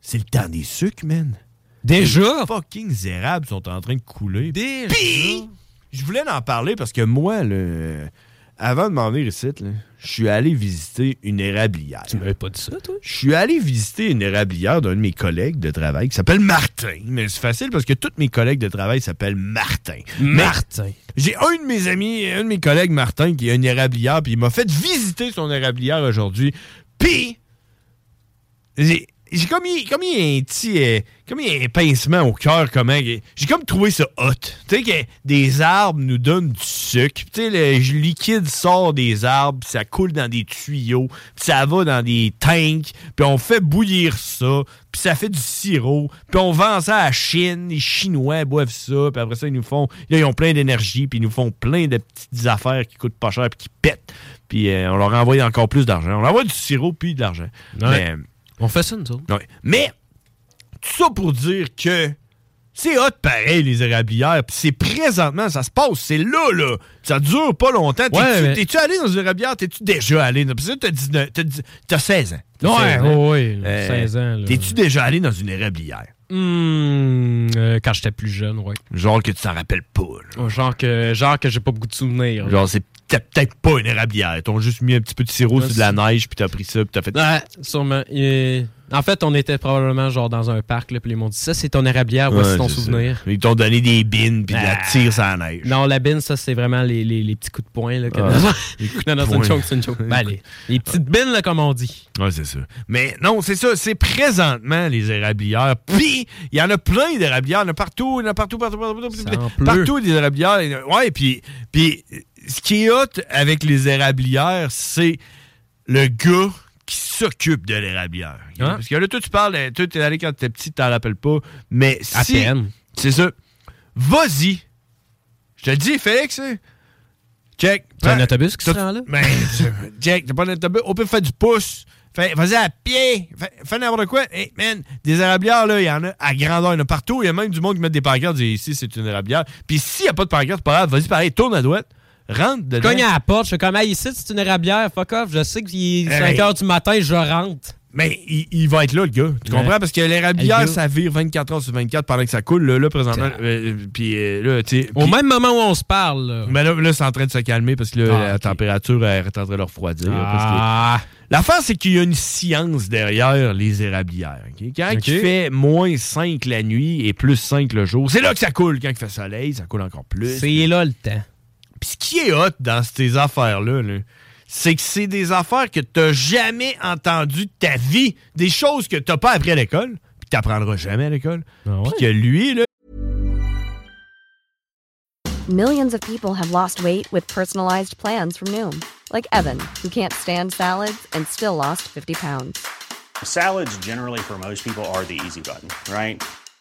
C'est le temps des sucres, man. Déjà? Les fucking zérables sont en train de couler. Déjà? Puis, je voulais en parler parce que moi, là, avant de m'en venir ici, là, je suis allé visiter une érablière. Tu m'avais pas dit ça, toi? Je suis allé visiter une érablière d'un de mes collègues de travail qui s'appelle Martin. Mais c'est facile parce que tous mes collègues de travail s'appellent Martin. Martin. J'ai un de mes amis, un de mes collègues, Martin, qui a une érablière, puis il m'a fait visiter son érablière aujourd'hui. Puis, j'ai j'ai comme il, comme il y a un petit euh, comme un pincement au cœur comment j'ai comme trouvé ça hot. Tu sais que des arbres nous donnent du sucre. Tu sais le liquide sort des arbres puis ça coule dans des tuyaux puis ça va dans des tanks puis on fait bouillir ça puis ça fait du sirop puis on vend ça à la Chine les Chinois boivent ça puis après ça ils nous font là, ils ont plein d'énergie puis ils nous font plein de petites affaires qui coûtent pas cher puis qui pètent. Puis euh, on leur envoie encore plus d'argent. On leur envoie du sirop puis de l'argent. Ouais. Mais, On fait ça, nous autres. Ouais. Mais, tout ça pour dire que c'est hot pareil, les érablières. Puis c'est présentement, ça se passe, c'est là, là. Ça dure pas longtemps. T'es-tu Ouais, mais- t'es-tu allé dans une érablière? T'es-tu déjà allé? Parce que t'as 19 t'as dix- t'as 16 ans. T'as Ouais, 16 ans. ouais, ouais, 16 ans, là. T'es-tu déjà allé dans une érablière? Euh, quand j'étais plus jeune, ouais. Genre que tu t'en rappelles pas. là. Genre que, genre que j'ai pas beaucoup de souvenirs. Genre, c'est peut-être peut-être pas une érablière. Ils t'ont juste mis un petit peu de sirop sur de la neige, puis t'as pris ça, puis t'as fait... Ouais, sûrement. Et- En fait, on était probablement genre dans un parc, là, puis ils m'ont dit ça, c'est ton érablière, voici Ouais, ton souvenir. ça. Ils t'ont donné des bines, puis de la Ah. tire sur la neige. Non, la bine, ça, c'est vraiment les, les, les petits coups de poing. Là, que- Ah, non, non, c'est une joke, c'est une joke. Ben, les, les petites bines, là, comme on dit. Ouais, c'est ça. Mais non, c'est ça. C'est présentement les érablières. Puis, il y en a plein d'érablières. Il y en a partout. Il y en a partout, partout, partout. Partout, pleut. partout des érablières. Ouais, puis, puis ce qui est hot avec les érablières, c'est le gars qui s'occupe de l'érablière. Hein? Parce que là, toi, tu parles, euh, toi, t'es allé quand t'étais petit, t'en rappelles pas. Mais À si- peine. C'est ça. Vas-y. Je te le dis, Félix. hein. Check. C'est un autobus qui se T'as- rend là? Ben, Jack, t'as pas d'autobus. On peut faire du pouce. Vas-y à pied. Fais, fais n'importe quoi. Hey, man, des érablières, là, il y en a à grandeur. Il y en a partout. Il y a même du monde qui met des pancartes. Dit, ici, c'est une érablière. Puis s'il n'y a pas de pancarte, c'est pas grave. Vas-y, pareil, tourne à droite. Rentre dedans. Cogne à la porte, je fais comme, hey, ici, c'est une érablière, fuck off. Je sais qu'il est Hey. 5 h du matin, je rentre. Mais il, il va être là, le gars. Tu Ouais. comprends? Parce que l'érablière, ça vire 24 heures sur 24 pendant que ça coule. Là, là présentement. euh, puis euh, là, tu sais. Au même moment où on se parle, là. Mais là, là, c'est en train de se calmer parce que là, Ah, la température elle est en train de refroidir. Ah. L'affaire, c'est qu'il y a une science derrière les érablières. Quand il fait moins 5 la nuit et plus 5 le jour, c'est là que ça coule. Quand il fait soleil, ça coule encore plus. C'est là le temps. Puis ce qui est hot dans ces affaires-là, là, c'est que c'est des affaires que t'as jamais entendues de ta vie. Des choses que t'as pas appris à l'école, puis t'apprendras jamais à l'école. Puis que lui, là, Millions of people have lost weight with personalized plans from Noom, like Evan, who can't stand salads and still lost 50 pounds. Salads, generally, for most people, are the easy button, right?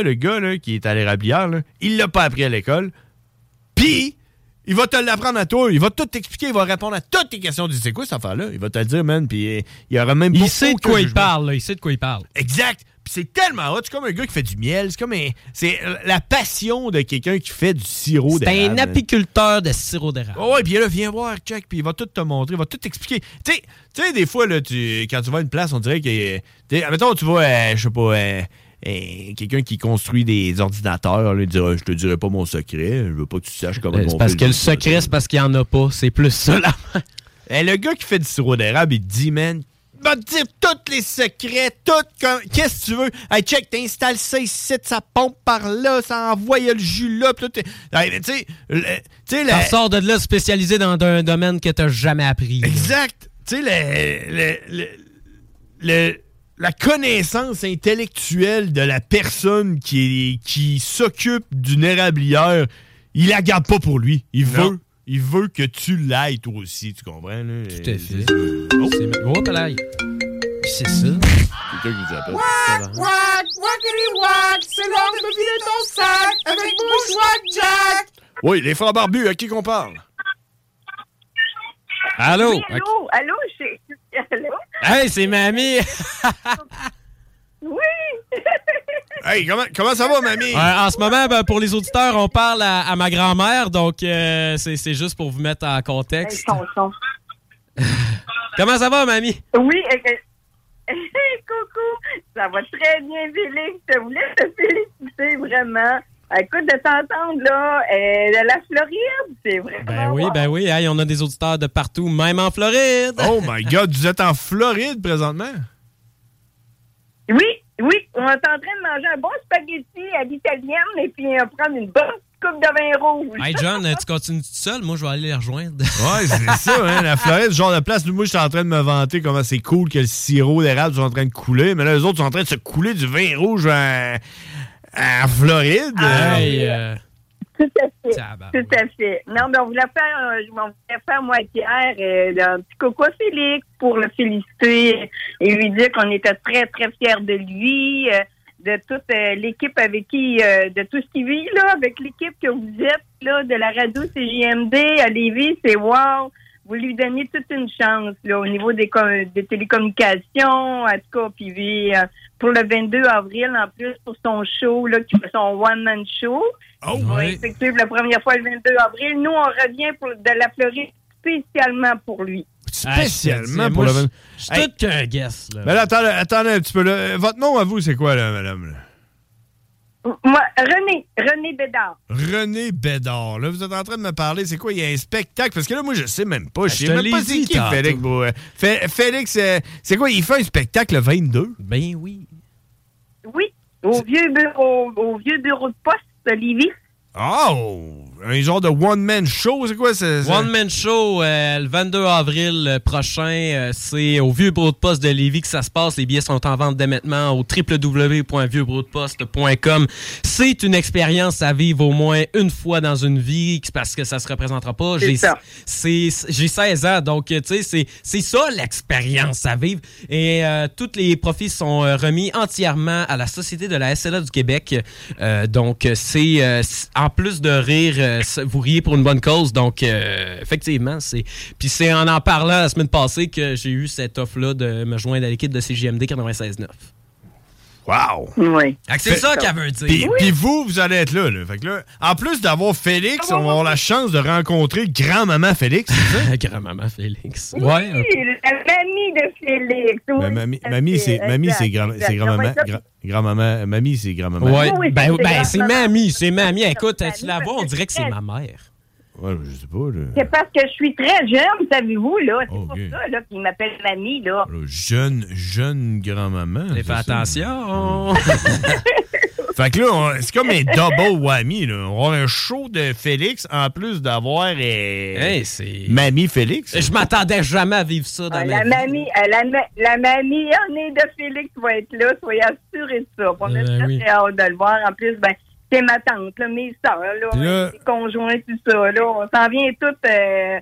Le gars là, qui est à l'érablière, là, il l'a pas appris à l'école. Puis, il va te l'apprendre à toi. Il va tout t'expliquer. Il va répondre à toutes tes questions. Tu c'est quoi cette affaire-là? Il va te le dire, man. Puis, euh, il y aura même Il sait de quoi il parle, là. Il sait de quoi il parle. Exact. Puis c'est tellement hot. C'est comme un gars qui fait du miel. C'est comme un- c'est la passion de quelqu'un qui fait du sirop C'est d'érable. un apiculteur de sirop d'érable. Oh ouais, puis là, viens voir, check, puis il va tout te montrer, il va tout t'expliquer. Tu sais- tu sais, des fois, là, tu, quand tu vas à une place, on dirait que. tu sais, Admettons, tu vois, euh, je sais pas, euh, quelqu'un qui construit des ordinateurs, là, il dira, je te dirai pas mon secret, je veux pas que tu saches comment Euh, C'est parce que le secret, c'est parce qu'il n'y en a pas. C'est plus ça, là. Eh, le gars qui fait du sirop d'érable, il te dit, man, va te dire tous les secrets, tout comme. Qu'est-ce que tu veux? Hey, check, t'installes ça ici, ça pompe par là, ça envoie le jus là, pis là, Hey, tu sais, la- sort de là spécialisé dans un domaine que tu jamais appris. Exact. Tu sais, le, le- le- le- la connaissance intellectuelle de la personne qui, qui s'occupe d'une érablière, il la garde pas pour lui. Il Non. veut, il veut que tu l'ailles toi aussi, tu comprends? Là? Tout à fait. Oh. C'est oh, là, C'est ça. Quelqu'un qui nous appelle. Wack, wack, wackity wack, c'est l'heure de me vider ton sac avec Bushwack Jack. Oui, les frères barbus, à qui qu'on parle? Allô? Oui, allô, allô, c'est... Allô? Hey, c'est mamie! Oui! Hey, comment, comment ça va, mamie? Ouais, en ce moment, ben, pour les auditeurs, on parle à, à ma grand-mère, donc euh, c'est c'est juste pour vous mettre en contexte. Comment ça va, mamie? Oui, euh, euh, coucou, ça va très bien, Félix. Je voulais te féliciter, vraiment. Écoute, de t'entendre, là, euh, de la Floride, c'est vraiment... Ben oui, ben oui, hey, on a des auditeurs de partout, même en Floride. Oh my God, vous êtes en Floride présentement? Oui, oui, on est en train de manger un bon spaghetti à l'italienne et puis on prendre une bonne coupe de vin rouge. Hey John, tu continues tout seul? Moi, je vais aller les rejoindre. Ouais, c'est ça, hein, la Floride, ce genre de place. Moi, je suis en train de me vanter comment c'est cool que le sirop d'érable soit en train de couler, mais là, les autres sont en train de se couler du vin rouge en, en Floride? Hey, euh, Tout à fait. Tout à fait. Non, mais on voulait faire, euh, on voulait faire moi et Pierre euh, un petit coco à Félix pour le féliciter et lui dire qu'on était très, très fiers de lui, euh, de toute euh, l'équipe avec qui, euh, de tout ce qu'il vit, là, avec l'équipe que vous êtes, là, de la radio CJMD à Lévis, c'est wow. Vous lui donnez toute une chance, là, au niveau des, com- des télécommunications, en tout cas, puis euh, pour le 22 avril, en plus, pour son show, là, qui fait son one-man show. Oh, effectuer pour la première fois le 22 avril. Nous, on revient pour, de la Floride spécialement pour lui. Spécialement Ah, pour moi, le... je- je suis tout qu'un guess, là. Mais là, attendez, attendez un petit peu. Là. Votre nom à vous, c'est quoi, là, madame? Moi, René, René Bédard. René Bédard. Là, vous êtes en train de me parler, c'est quoi? Il y a un spectacle? Parce que là, moi, je sais même pas. Je je sais même pas c'est qui. Félix. Bou- euh, Fé- Félix, euh, c'est quoi? Il fait un spectacle le 22? Ben oui. Oui, au vieux bureau, au vieux bureau de poste de Lévis. Oh! Un genre de one-man show, c'est quoi? c'est- c'est- One Man Show, euh, le 22 avril euh, prochain, euh, c'est au Vieux Bureau de Poste de Lévis que ça se passe. Les billets sont en vente dès maintenant au www.vieuxbureaudeposte.com. C'est une expérience à vivre au moins une fois dans une vie parce que ça se représentera pas. C'est J'ai c'est- j'ai 16 ans, donc tu sais, c'est- c'est ça l'expérience à vivre. Et euh, tous les profits sont remis entièrement à la Société de la SLA du Québec. Euh, donc, c'est euh, en plus de rire, euh, vous riez pour une bonne cause. Donc, euh, effectivement, c'est. Puis c'est en en parlant la semaine passée que j'ai eu cette offre-là de me joindre à l'équipe de CGMD 96.9. Wow! Oui. Fait que C'est ça qu'elle veut dire. Puis, puis vous, vous allez être là, là. Fait que là, en plus d'avoir Félix, on va avoir la chance de rencontrer grand-maman Félix, c'est ça? grand-maman Félix. Oui, la mamie de Félix. Oui, Ben, mamie, mamie, c'est mamie, c'est exact, grand, exact. c'est grand-maman. Être grand- Grand-maman, mamie, c'est grand-maman. Ouais, oui, ben, c'est ben, c'est mamie, c'est mamie. Écoute, tu la vois, on dirait que c'est ma mère. Ouais, je sais pas, là. C'est parce que je suis très jeune, savez-vous, là. C'est Ok. pour ça, là, qu'il m'appelle mamie, là. Jeune, jeune grand-maman. Fais c'est ça? attention. Fait que là, on- c'est comme un double whammy, là. On va avoir un show de Félix en plus d'avoir euh, Hey, c'est. Mamie Félix. Je m'attendais jamais à vivre ça dans Ah, ma la vie. mamie, euh, la, ma- la mamie née de Félix va être là, soyez assurés de ça. On a Euh, très, oui. très hâte de le voir. En plus, ben, c'est ma tante, là, mes soeurs, là, Puis là- mes conjoints, tout ça. Là, on s'en vient toutes euh,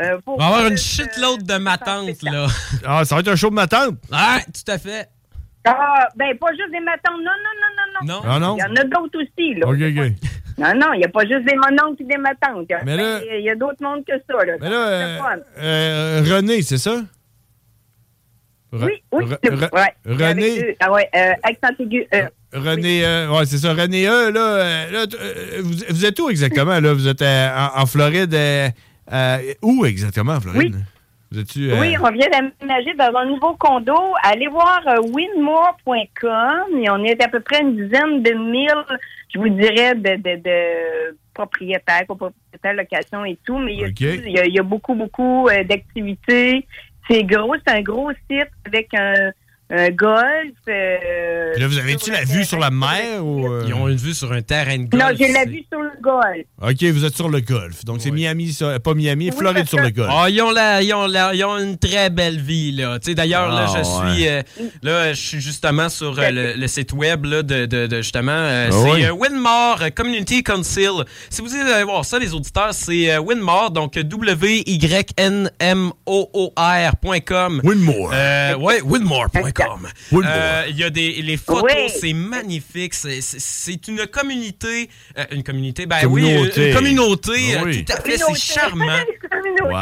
euh, pour... On va avoir une euh, shitload de ma tante, là. Ah, ça va être un show de ma tante? Ouais, tout à fait. Ah, ben, pas juste des matantes. Non, non, non, non, non. Non? Ah non? Il y en a d'autres aussi, là. Ok, ok. Non, non, il n'y a pas juste des mononcles et des matantes. Il y a- Mais là- ben, il y a d'autres mondes que ça, là. Mais euh, euh, René, c'est ça? Re- Oui, oui, Re- c'est- Re- ouais. René, Avec, ah ouais, euh, accent aigu. euh, René, euh, ouais, c'est ça. René E, là, euh, là, euh, vous, vous êtes où exactement, là? Vous êtes en, en Floride? où exactement, en Floride? Vous euh, Oui, on vient d'aménager dans un nouveau condo. Allez voir winmore.com et on est à peu près une dizaine de mille, je vous dirais, de, de, de propriétaires, copropriétaires, locations et tout. Mais il y a, OK. tout. il y a, il y a beaucoup, beaucoup d'activités. C'est gros, c'est un gros site avec un, un golf. euh, Là, vous avez-tu la vue sur la mer ou... euh? Ils ont une vue sur un terrain de golf. Non, j'ai la vue sur le golf. OK, vous êtes sur le golf. Donc, c'est Miami, ça- pas Miami, Oui, Floride sur que- le golf. Ah, ils, ont la, ils, ont la- ils ont une très belle vie, là. Tu sais, d'ailleurs, là, Ah, je ouais. suis euh, là, je suis justement sur euh, le, le site web là, de, de, de justement. euh, Ah c'est oui. euh, Winmore euh, Community Council. Si vous allez voir ça, les auditeurs, c'est euh, Winmore, donc W-Y-N-M-O-O-R.com. Winmore. Euh, ouais, Winmore. Euh, Il y a des les photos, Oui. c'est magnifique. C'est- une communauté. euh, une communauté, ben Communauté. oui, une communauté. Euh, oui. Tout à fait, c'est charmant. Wow.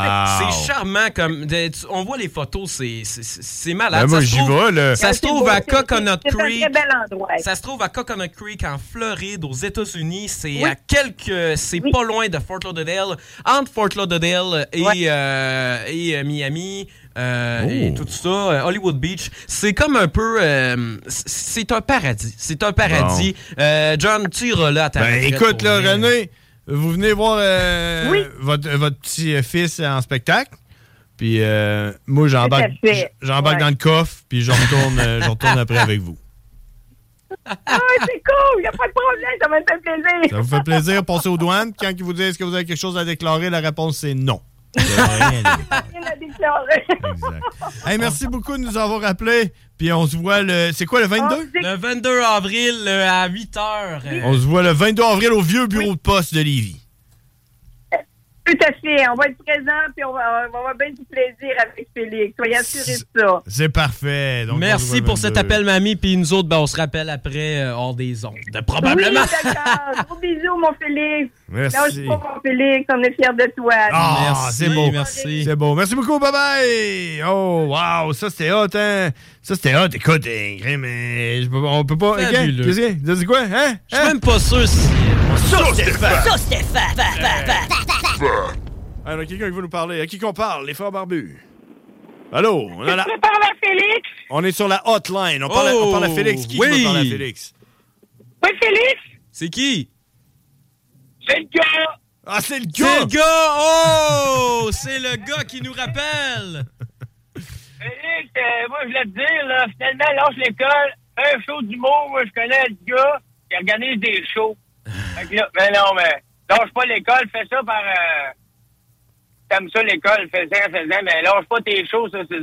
C'est charmant comme de- tu- on voit les photos, c'est malade. Ben, moi, ça se j'y trouve, vais, là. ça se trouve beau, à Coconut un Creek. très bel endroit. Ça se trouve à Coconut Creek en Floride, aux États-Unis. C'est Oui. à quelques, c'est pas loin de Fort Lauderdale, entre Fort Lauderdale et Ouais. euh, et euh, Miami. Euh, Oh. et tout ça, euh, Hollywood Beach, c'est comme un peu, euh, c'est un paradis, c'est un paradis. Euh, John, tu iras là à ta Ben, écoute, là. René, vous venez voir euh, Oui. votre, votre petit euh, fils en spectacle. Puis euh, moi, j'embarque fait. Ouais. dans le coffre, puis je retourne, je retourne après avec vous. Ah, c'est cool, il n'y a pas de problème, ça me faire plaisir. Ça vous fait plaisir, passez aux douanes? Quand ils vous disent que vous avez quelque chose à déclarer, la réponse c'est non. Exact. Hey, merci beaucoup de nous avoir appelés. Puis on se voit le. C'est quoi le 22? Le 22 avril euh, à 8 h. On se voit le 22 avril au vieux bureau de poste de Lévis. Tout à fait, on va être présent puis on va, on va avoir bien du plaisir avec Félix. Soyez assurés de ça. C'est parfait. Donc, Merci pour cet 22. appel, mamie. Puis nous autres, ben, on se rappelle après, euh, hors des ondes. Probablement. Oui, d'accord. Gros bisous, mon Félix. Merci. Lâche pas, mon Félix, on est fiers de toi. Ah, Merci, c'est beau. merci. C'est beau. Merci beaucoup. Bye bye. Oh, wow. Ça, c'était hot, hein. Ça, c'était hot. Écoute, hein, mais peux- on peut pas. Qu'est-ce que c'est? C'est quoi? Hein? Je suis même pas sûr si. Ça, Stéphane. Ça, Stéphane. Alors, quelqu'un qui veut nous parler. À qui qu'on parle? Les frères barbus. Allô? On, a la- Je parle à Félix? on est sur la hotline. On parle, à, on parle à Félix. Qui oui. veut parler à Félix? Oui, Félix? C'est qui? C'est le gars. Ah, c'est le C'est gars! le gars! Oh! C'est le gars qui nous rappelle! Félix, euh, moi, je voulais te dire, là, finalement, lâche l'école. Un show d'humour, moi, je connais le gars qui organise des shows. Fait que là, mais non, mais lâche pas l'école, fais ça par... Euh, T'aimes ça l'école, fais-en, fais-en, mais lâche pas tes choses, ça, c'est...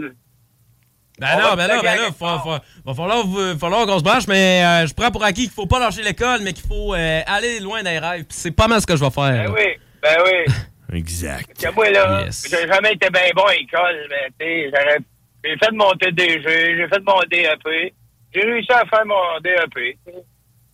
Ben non, ben là, ben là, va falloir, va falloir qu'on se branche, mais euh, je prends pour acquis qu'il faut pas lâcher l'école, mais qu'il faut euh, aller loin des rêves. Puis c'est pas mal ce que je vais faire. Ben oui, ben oui. exact. Parce que moi, là, j'ai jamais été bien bon à l'école, mais tu sais, j'aurais- j'ai fait mon TDG, j'ai fait mon DEP. J'ai réussi à faire mon DEP.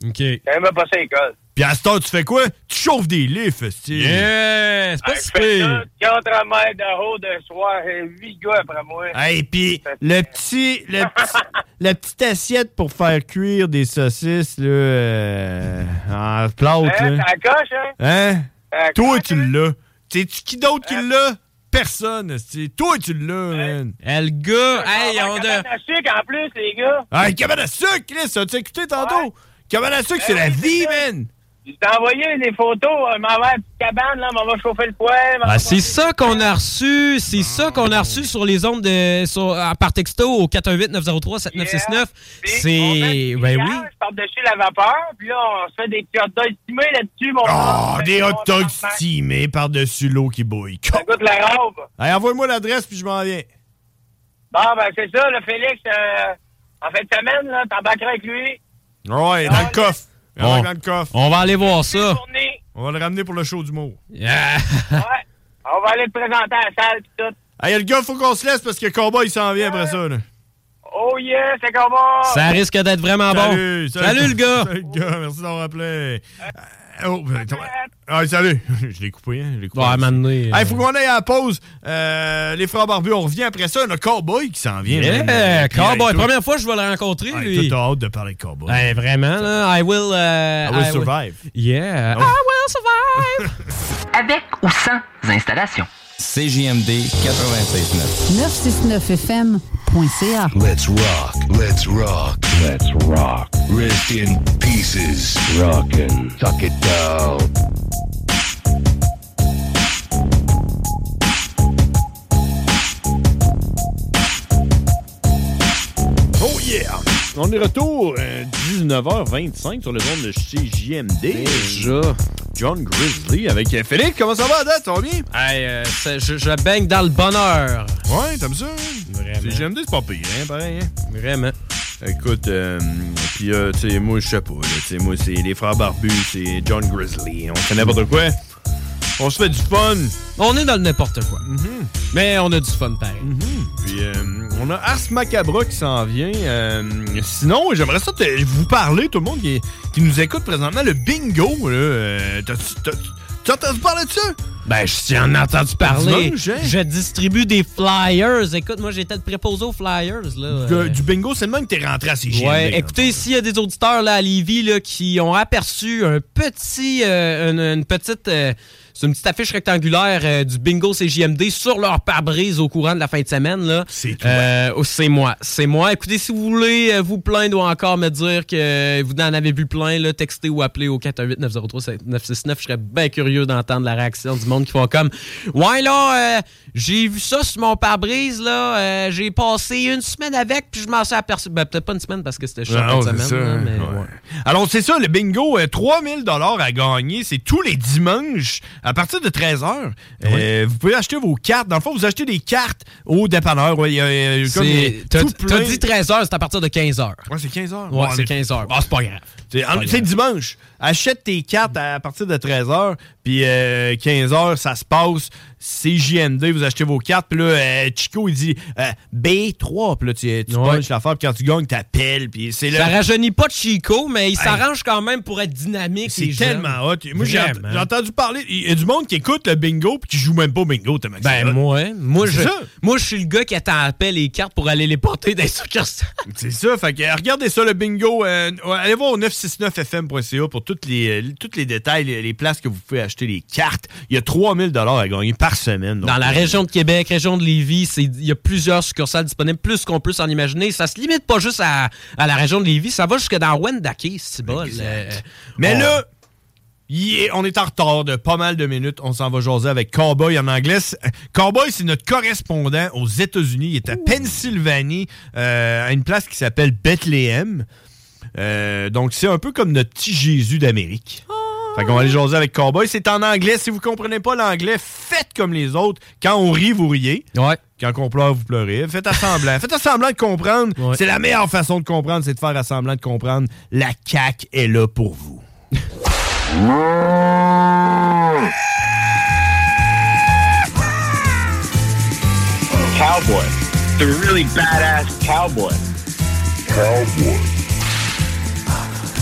OK. J'ai même pas ça à l'école. Puis à ce temps, tu fais quoi? Tu chauffes des lifts, c'est Yeah! C'est Ah, je fais ça, 4 mètres de haut de soir, 8 gars après moi. Hey, puis le petit, le petit, la petite assiette pour faire cuire des saucisses, là, euh, en plâtre, Hein, là. ça coche, hein? Hein? Ça Toi, coche, tu l'as. Sais-tu qui d'autre qui l'a? Personne, c'est Toi, tu l'as, man. Eh, le gars, hey, on de... à sucre en plus, les gars. Hey, cabane à sucre, Chris, as-tu écouté tantôt? Cabane à sucre, c'est Ben la vie, man. Je t'ai envoyé des photos, euh, m'en va à la petite cabane, là, m'en va chauffer le poêle. Ah, c'est ça qu'on a reçu, c'est ça qu'on a reçu sur les ondes de sur, ah, par texto au 418 903 7969. C'est ben oui. Je par-dessus la vapeur, puis là, on se fait des petits hot dogs là-dessus, mon Oh, des hot dogs par-dessus l'eau qui bouille. Ça goûte la robe. Envoie-moi l'adresse, puis je m'en viens. Bon, ben, c'est ça, le Félix, euh, en fin de semaine, là, t'embarqueras avec lui. Ouais, dans le coffre. Il On, dans le coffre. on va aller voir ça. On va le ramener pour le show d'humour. Yeah. Ouais. On va aller te présenter à la salle, pis tout. Hey, le gars, faut qu'on se laisse parce que Cowboy, il s'en vient après ça, là. Oh yeah, c'est comment? Ça risque d'être vraiment Salut, bon. Salut le gars. Salut le gars, merci d'avoir appelé. Euh, Oh, ben, ah, salut. je l'ai coupé, hein. Je l'ai coupé. Ouais, à un moment donné, Hey, euh, faut qu'on aille à la pause. Euh, les frères barbus, on revient après ça. A Cowboy qui s'en vient. Yeah. Puis, Cowboy, première fois que je vais le rencontrer, Hey, lui. hâte de parler de Cowboy. Hey, vraiment, là. I will... euh, I will survive. Yeah. Oh. I will survive. Avec ou sans installation. CJMD 96.9. 969fm.ca. Let's rock, let's rock, let's rock. Rest in pieces. Rockin'. Tuck it down. On est retour euh, 19h25 sur le monde de CJMD. Déjà. John Grizzly avec euh, Félix. Comment ça va, à date? Ça va bien? Hey, euh, c'est- je, je baigne dans le bonheur. Ouais, t'aimes ça? hein? Vraiment. CJMD, c'est pas pire, hein, pareil, hein? Vraiment. Écoute, euh, puis euh, tu sais, moi, je sais pas, là, tu sais, moi, c'est les frères barbus, c'est John Grizzly. On fait n'importe quoi. On se fait du fun. On est dans le n'importe quoi. Mm-hmm. Mais on a du fun pareil. Puis euh, on a Ars Macabra qui s'en vient. Euh, sinon, j'aimerais ça te- vous parler, tout le monde qui, qui nous écoute présentement, le bingo. là. Euh, t'as entendu parler de ça? Ben, j'en ai entendu parler. Dimanche, hein? Je distribue des flyers. Écoute, moi, j'étais préposé aux flyers. Là. Euh, Du bingo, c'est le même que t'es rentré à CGMD. Ouais, écoutez, s'il y a des auditeurs là, à Lévis là, qui ont aperçu un petit, euh, une, une petite, euh, c'est une petite affiche rectangulaire euh, du bingo CJMD sur leur pare-brise au courant de la fin de semaine. C'est toi. Euh, oh, c'est moi. C'est moi. Écoutez, si vous voulez euh, vous plaindre ou encore me dire que vous en avez vu plein, là, textez ou appelez au 418-903-969. Je serais bien curieux d'entendre la réaction du monde qui font comme Ouais, là, euh, j'ai vu ça sur mon pare-brise, là. j'ai passé une semaine avec, puis je m'en suis aperçu. Ben, peut-être pas une semaine parce que c'était chaud Ah, semaine. ça, là, hein, mais ouais. ouais. Alors, c'est ça, le bingo, euh, 3000 dollars à gagner. C'est tous les dimanches à partir de 13h. vous pouvez acheter vos cartes. Dans le fond, vous achetez des cartes au dépanneur. Ouais, euh, euh, T'as dit 13h, c'est à partir de 15h. Ouais, c'est 15h. Ouais, c'est 15h. Ah, c'est pas grave. C'est dimanche. Achète tes cartes à partir de 13h, puis 15h, ça se passe. C'est JMD, vous achetez vos cartes. Puis là, euh, Chico, il dit euh, B3. Puis là, tu, tu Ouais. punches l'affaire, puis quand tu gagnes, t'appelles. Puis c'est Ça là. rajeunit pas de Chico, mais il s'arrange quand même pour être dynamique. C'est tellement hot. Moi, j'ai entendu parler. Il y a du monde qui écoute le bingo puis qui joue même pas au bingo. c'est Ben moi, moi je, ça. moi je suis le gars qui attend à paix les cartes pour aller les porter dans les. C'est ça. Fait que euh, regardez ça, le bingo. euh, allez voir au 969fm.ca pour toutes les, euh, tous les détails, les, les places que vous pouvez acheter les cartes. Il y a 3000 à gagner par semaine. donc, Dans la euh, région de Québec, région de Lévis, il y a plusieurs succursales disponibles, plus qu'on peut s'en imaginer. Ça se limite pas juste à, à la région de Lévis, ça va jusque dans Wendake, c'est bol. Euh, Mais on- là, on est en retard de pas mal de minutes. On s'en va jaser avec Cowboy en anglais. Cowboy, c'est notre correspondant aux États-Unis. Il est à Pennsylvanie, euh, à une place qui s'appelle Bethléem. Euh, donc, c'est un peu comme notre petit Jésus d'Amérique. Fait qu'on va aller jaser avec Cowboy. C'est en anglais. Si vous comprenez pas l'anglais, faites comme les autres. Quand on rit, vous riez. Ouais. Quand on pleure, vous pleurez. Faites à semblant. Faites à semblant de comprendre. C'est la meilleure façon de comprendre, c'est de faire à semblant de comprendre. La CAQ est là pour vous. Cowboy. The really badass cowboy. Cowboy.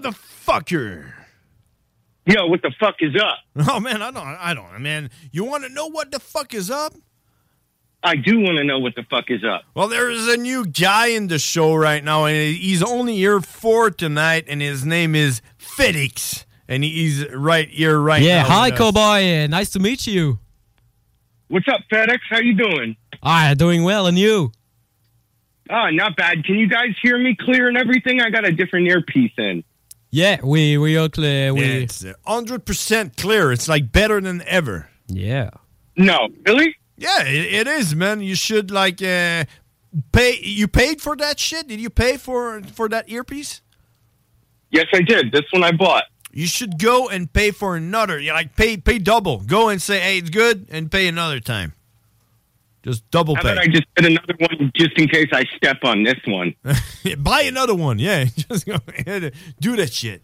Motherfucker. Yo, what the fuck is up? Oh man, I don't I don't man. You wanna know what the fuck is up? I do want to know what the fuck is up. Well, there is a new guy in the show right now, and he's only here for tonight, and his name is Felix, and he's right here right yeah, now. hi, with us. cowboy. Nice to meet you. What's up, FedEx? How you doing? Ah, doing well, and you? Ah, not bad. Can you guys hear me clear and everything? I got a different earpiece in. Yeah, we we all clear. We it's hundred percent clear. It's like better than ever. Yeah. No, really? Yeah, it, it is, man. You should like uh, pay. You paid for that shit? Did you pay for for that earpiece? Yes, I did. This one I bought. You should go and pay for another. You like pay pay double. Go and say, hey, it's good, and pay another time. Just double How pay. about I just get another one just in case I step on this one? Buy another one. Yeah, just go ahead and do that shit.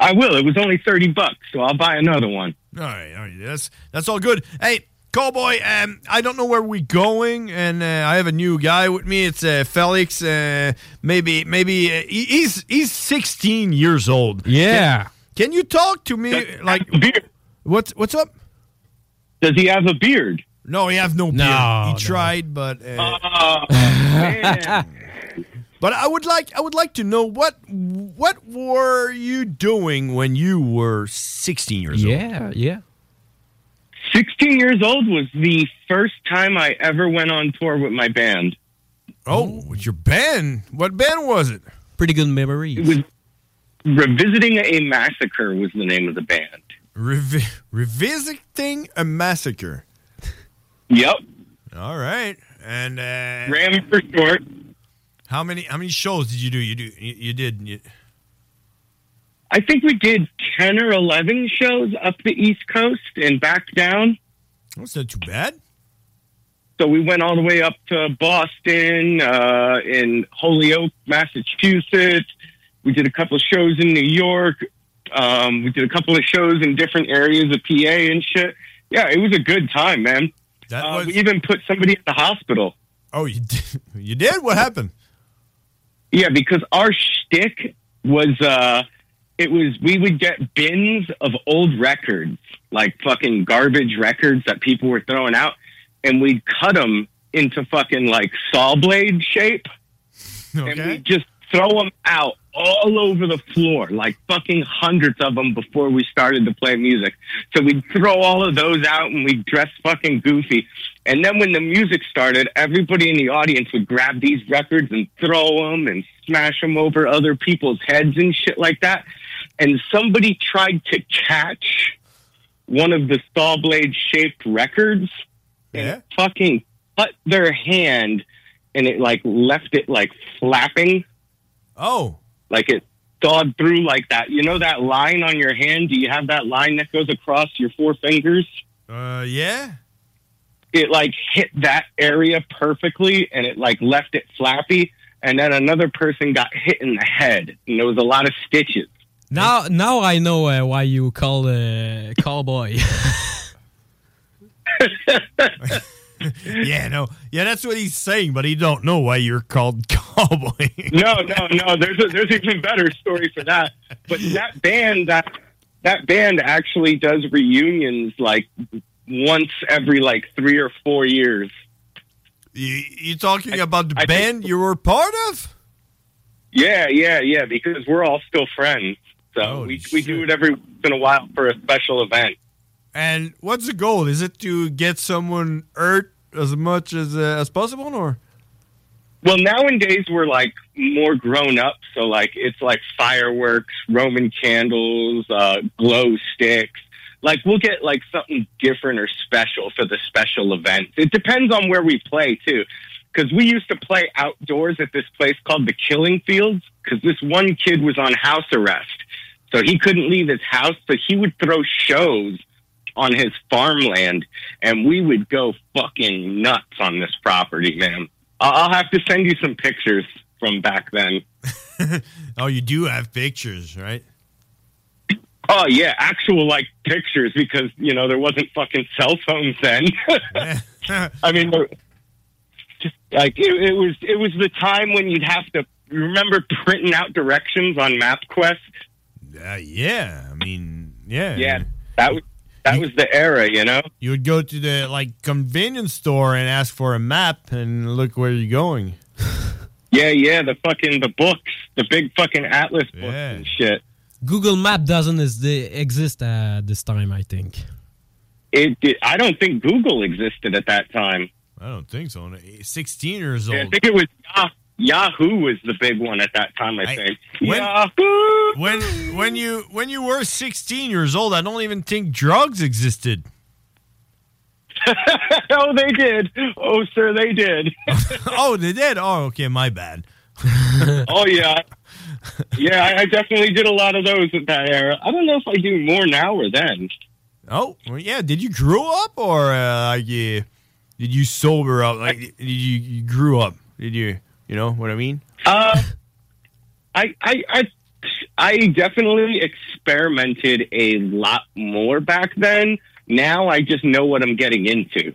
I will. It was only thirty bucks, so I'll buy another one. All right, all right. That's that's all good. Hey, Cowboy, um, I don't know where we're going, and uh, I have a new guy with me. It's uh, Felix. Uh, maybe maybe uh, he's he's 16 years old. Yeah. Can, can you talk to me like what's what's up? Does he have a beard? No, he have no beard. No, he no. tried, but uh, Oh, but I would like I would like to know what what were you doing when you were 16 years old? Yeah, yeah. 16 years old was the first time I ever went on tour with my band. Oh, with your band? What band was it? Pretty good memories. It was Revisiting a Massacre was the name of the band. Revi- revisiting a massacre. Yep. All right. And uh, Ram for short. how many how many shows did you do? You do you, you did you, I think we did 10 or 11 shows up the East Coast and back down. That's not too bad. So we went all the way up to Boston, uh, in Holyoke, Massachusetts. We did a couple of shows in New York. Um, we did a couple of shows in different areas of PA and shit. Yeah, it was a good time, man. That Uh, was we even put somebody in the hospital. Oh, you did, you did? What happened? Yeah, because our shtick was uh it was we would get bins of old records, like fucking garbage records that people were throwing out, and we'd cut them into fucking like saw blade shape, and Okay. we just throw them out all over the floor, like fucking hundreds of them before we started to play music. So we'd throw all of those out and we'd dress fucking goofy. And then when the music started, everybody in the audience would grab these records and throw them and smash them over other people's heads and shit like that. And somebody tried to catch one of the saw blade shaped records and fucking cut their hand and it like left it like flapping Oh. Like it sawed through like that. You know that line on your hand? Do you have that line that goes across your four fingers? Uh yeah. It like hit that area perfectly and it like left it flappy. And then another person got hit in the head and there was a lot of stitches. Now, now I know uh, why you call uh, cowboy. yeah, no. Yeah, that's what he's saying, but he don't know why you're called cowboy. no, no, no. There's a, there's even better story for that. But that band that that band actually does reunions like once every like three or four years. You, you talking about the band you were part of? Yeah, yeah, yeah. Because we're all still friends. So we, we do it every once in a while for a special event. And what's the goal? Is it to get someone hurt as much as uh, as possible, or? Well, nowadays we're like more grown up, so like it's like fireworks, Roman candles, uh, glow sticks. Like we'll get like something different or special for the special events. It depends on where we play too, because we used to play outdoors at this place called the Killing Fields. Because this one kid was on house arrest, so he couldn't leave his house. So he would throw shows on his farmland, and we would go fucking nuts on this property, man. I'll have to send you some pictures from back then. Oh, you do have pictures, right? Oh yeah, actual like pictures because you know there wasn't fucking cell phones then. I mean, just like it, it was it was the time when you'd have to remember printing out directions on MapQuest. Uh, yeah, I mean, yeah, Yeah, that was that was the era, you know. You would go to the like convenience store and ask for a map and look where you're going. Yeah, yeah, the fucking the books, the big fucking atlas books and shit. Google Map doesn't is the, exist at this time, I think. It, it I don't think Google existed at that time. I don't think so. 16 years Yeah, I think it was Yah- Yahoo was the big one at that time. I think. When, Yahoo! when when you when you were 16 years old, I don't even think drugs existed. oh, they did. Oh, sir, they did. oh, they did. Oh, okay, my bad. oh yeah, yeah. I, I definitely did a lot of those at that era. I don't know if I do more now or then. Oh, well, yeah. Did you grow up or uh, you, did you sober up? Like did you, you grew up? Did you you know what I mean? Uh, I, I, I, I definitely experimented a lot more back then. Now I just know what I'm getting into.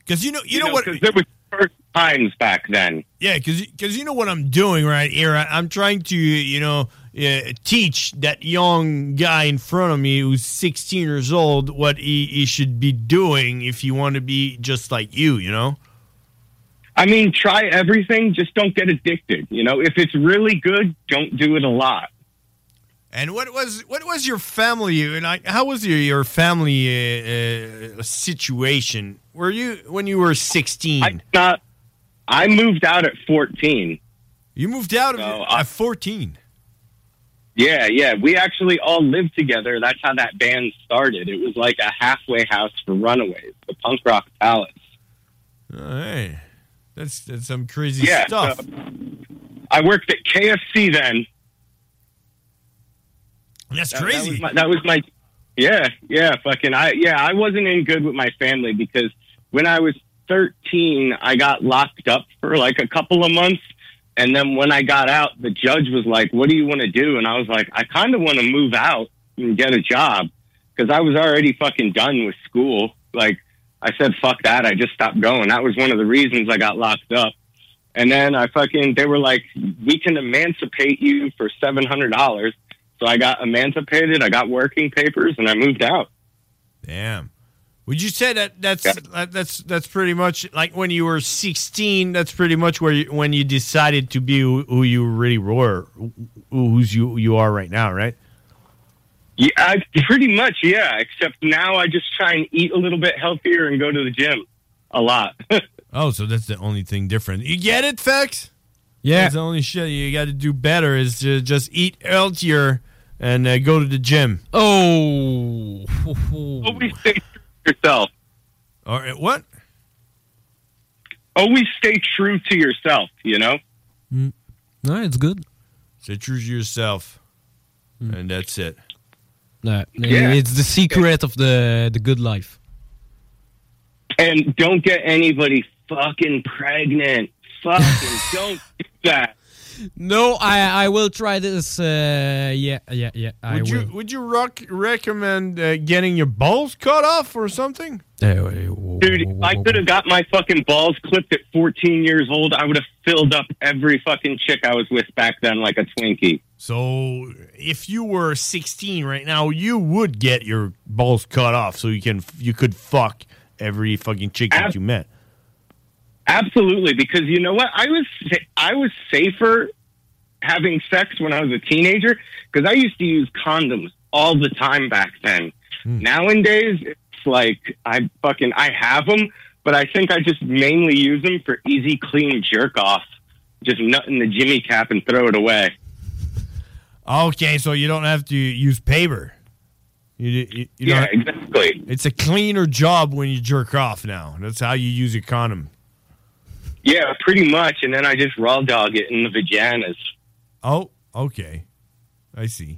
Because you know, you, know, what? Because there was first times back then. Yeah, because you know what I'm doing right here. I, I'm trying to you know uh, teach that young guy in front of me who's 16 years old what he, he should be doing if you want to be just like you. You know. I mean, try everything. Just don't get addicted. You know, if it's really good, don't do it a lot. And what was what was your family like? How was your your family uh, uh, situation? Were you when you were 16? I not. I moved out at 14. You moved out of at 14. Yeah, yeah. We actually all lived together. That's how that band started. It was like a halfway house for runaways, the punk rock palace. Hey, that's that's some crazy Yeah, stuff. I worked at KFC then. That's That- That crazy. was, my, that was my, yeah, yeah, fucking, I, yeah, I wasn't in good with my family because when I was 13, I got locked up for like a couple of months. And then when I got out, the judge was like, what do you want to do? And I was like, I kind of want to move out and get a job because I was already fucking done with school. Like, I said, fuck that. I just stopped going. That was one of the reasons I got locked up. And then I fucking, they were like, we can emancipate you for $700. So I got emancipated, I got working papers, and I moved out. Damn. Would you say that that's that- that's that's pretty much like when you were 16? That's pretty much where you, when you decided to be who who you really were, who's you you are right now, right? Yeah, I, pretty much, yeah. Except now I just try and eat a little bit healthier and go to the gym a lot. Oh, so that's the only thing different. You get it, Fex? Yeah. That's the only shit you got to do better is to just eat healthier and uh, go to the gym. Oh. Always stay true to yourself. All right, what? Always stay true to yourself, you know? No, it's good. Stay true to yourself, and that's it. No, Yeah. It's the secret of the the good life. And don't get anybody fucking pregnant. Fucking don't do that. No, I I will try this. Uh, yeah, yeah, yeah. I Would you will. would you rock, recommend uh, getting your balls cut off or something? Dude, if I could have got my fucking balls clipped at 14 years old, I would have filled up every fucking chick I was with back then like a Twinkie. So if you were 16 right now, you would get your balls cut off so you can you could fuck every fucking chick that you met. Absolutely, because you know what? I was I was safer having sex when I was a teenager because I used to use condoms all the time back then. Hmm. Nowadays, it's like I fucking I have them, but I think I just mainly use them for easy, clean jerk off. Just nut in the Jimmy cap and throw it away. Okay, so you don't have to use paper. You, you, you Yeah, exactly. It's a cleaner job when you jerk off now. That's how you use a condom. Yeah, pretty much. And then I just raw dog it in the vaginas. Oh, okay. I see.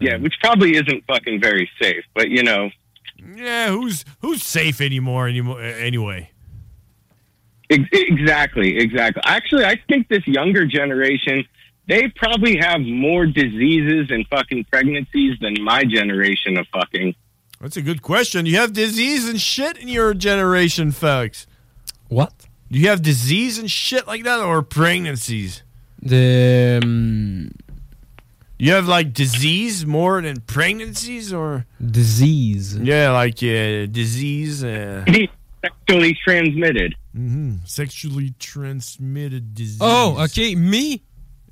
Yeah, which probably isn't fucking very safe, but you know, Yeah, who's who's safe anymore anymore anyway? Exactly, exactly. Actually, I think this younger generation, they probably have more diseases and fucking pregnancies than my generation of fucking. That's a good question. You have disease and shit in your generation, folks. What? Do you have disease and shit like that or pregnancies? The um, you have like disease more than pregnancies or disease. Yeah, like uh, disease. Uh, sexually transmitted. hmm Sexually transmitted disease. Oh, okay, me.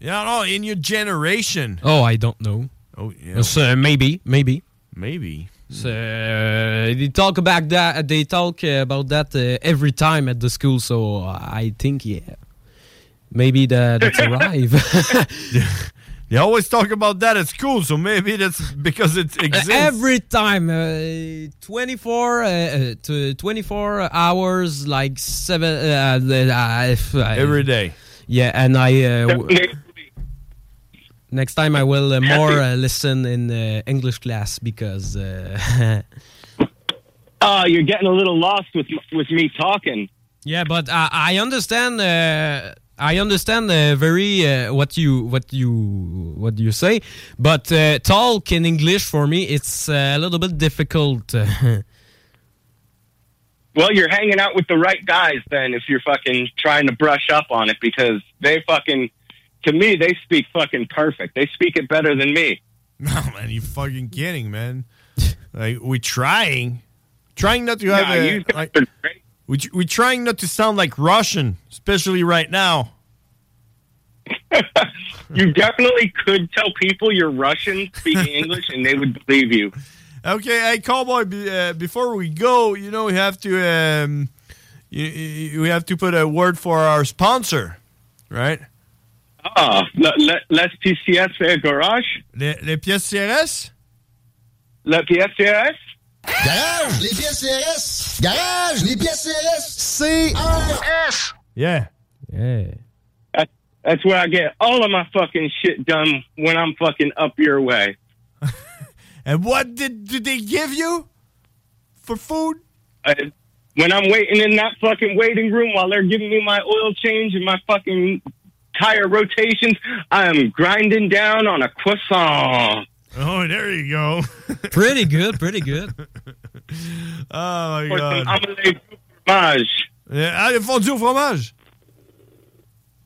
Yeah, no, in your generation. Oh, I don't know. Oh, yeah. It's, uh, maybe, maybe. Maybe. So, uh, they talk about that. They talk uh, about that uh, every time at the school. So I think, yeah, maybe that that's arrive. They always talk about that at school, so maybe that's because it exists. every time, uh, twenty four uh, uh, to twenty four hours, like seven uh, uh, I- Every day. Yeah, and I. Uh, Next time I will uh, more uh, listen in uh, English class because uh, Oh, you're getting a little lost with with me talking. Yeah, but I, I understand. I understand uh, very uh, what you what you what you say, but uh, talk in English for me it's uh, a little bit difficult. Well, you're hanging out with the right guys then if you're fucking trying to brush up on it because they fucking, to me, they speak fucking perfect. They speak it better than me. No, man, you fucking kidding, man. like we're trying, trying not to have Nah, a, you guys like, we we're trying not to sound like Russian, especially right now. You definitely could tell people you're Russian speaking English and they would believe you. Okay, hey, cowboy. Uh, before we go, you know we have to um, you, you, we have to put a word for our sponsor, right? Ah, le, le, les euh, garage? Les, les pièces CRS? Les pièces CRS? Garage, les pièces CRS. Garage, les pièces CRS. CRS. Yeah. Yeah. That, that's where I get all of my fucking shit done when I'm fucking up your way. And what did, did they give you for food? Uh, when I'm waiting in that fucking waiting room while they're giving me my oil change and my fucking tire rotations, I am grinding down on a croissant. Oh, there you go. pretty good, pretty good. Oh my Or god. some omelette du fromage. Yeah, ah, le fondue au fromage.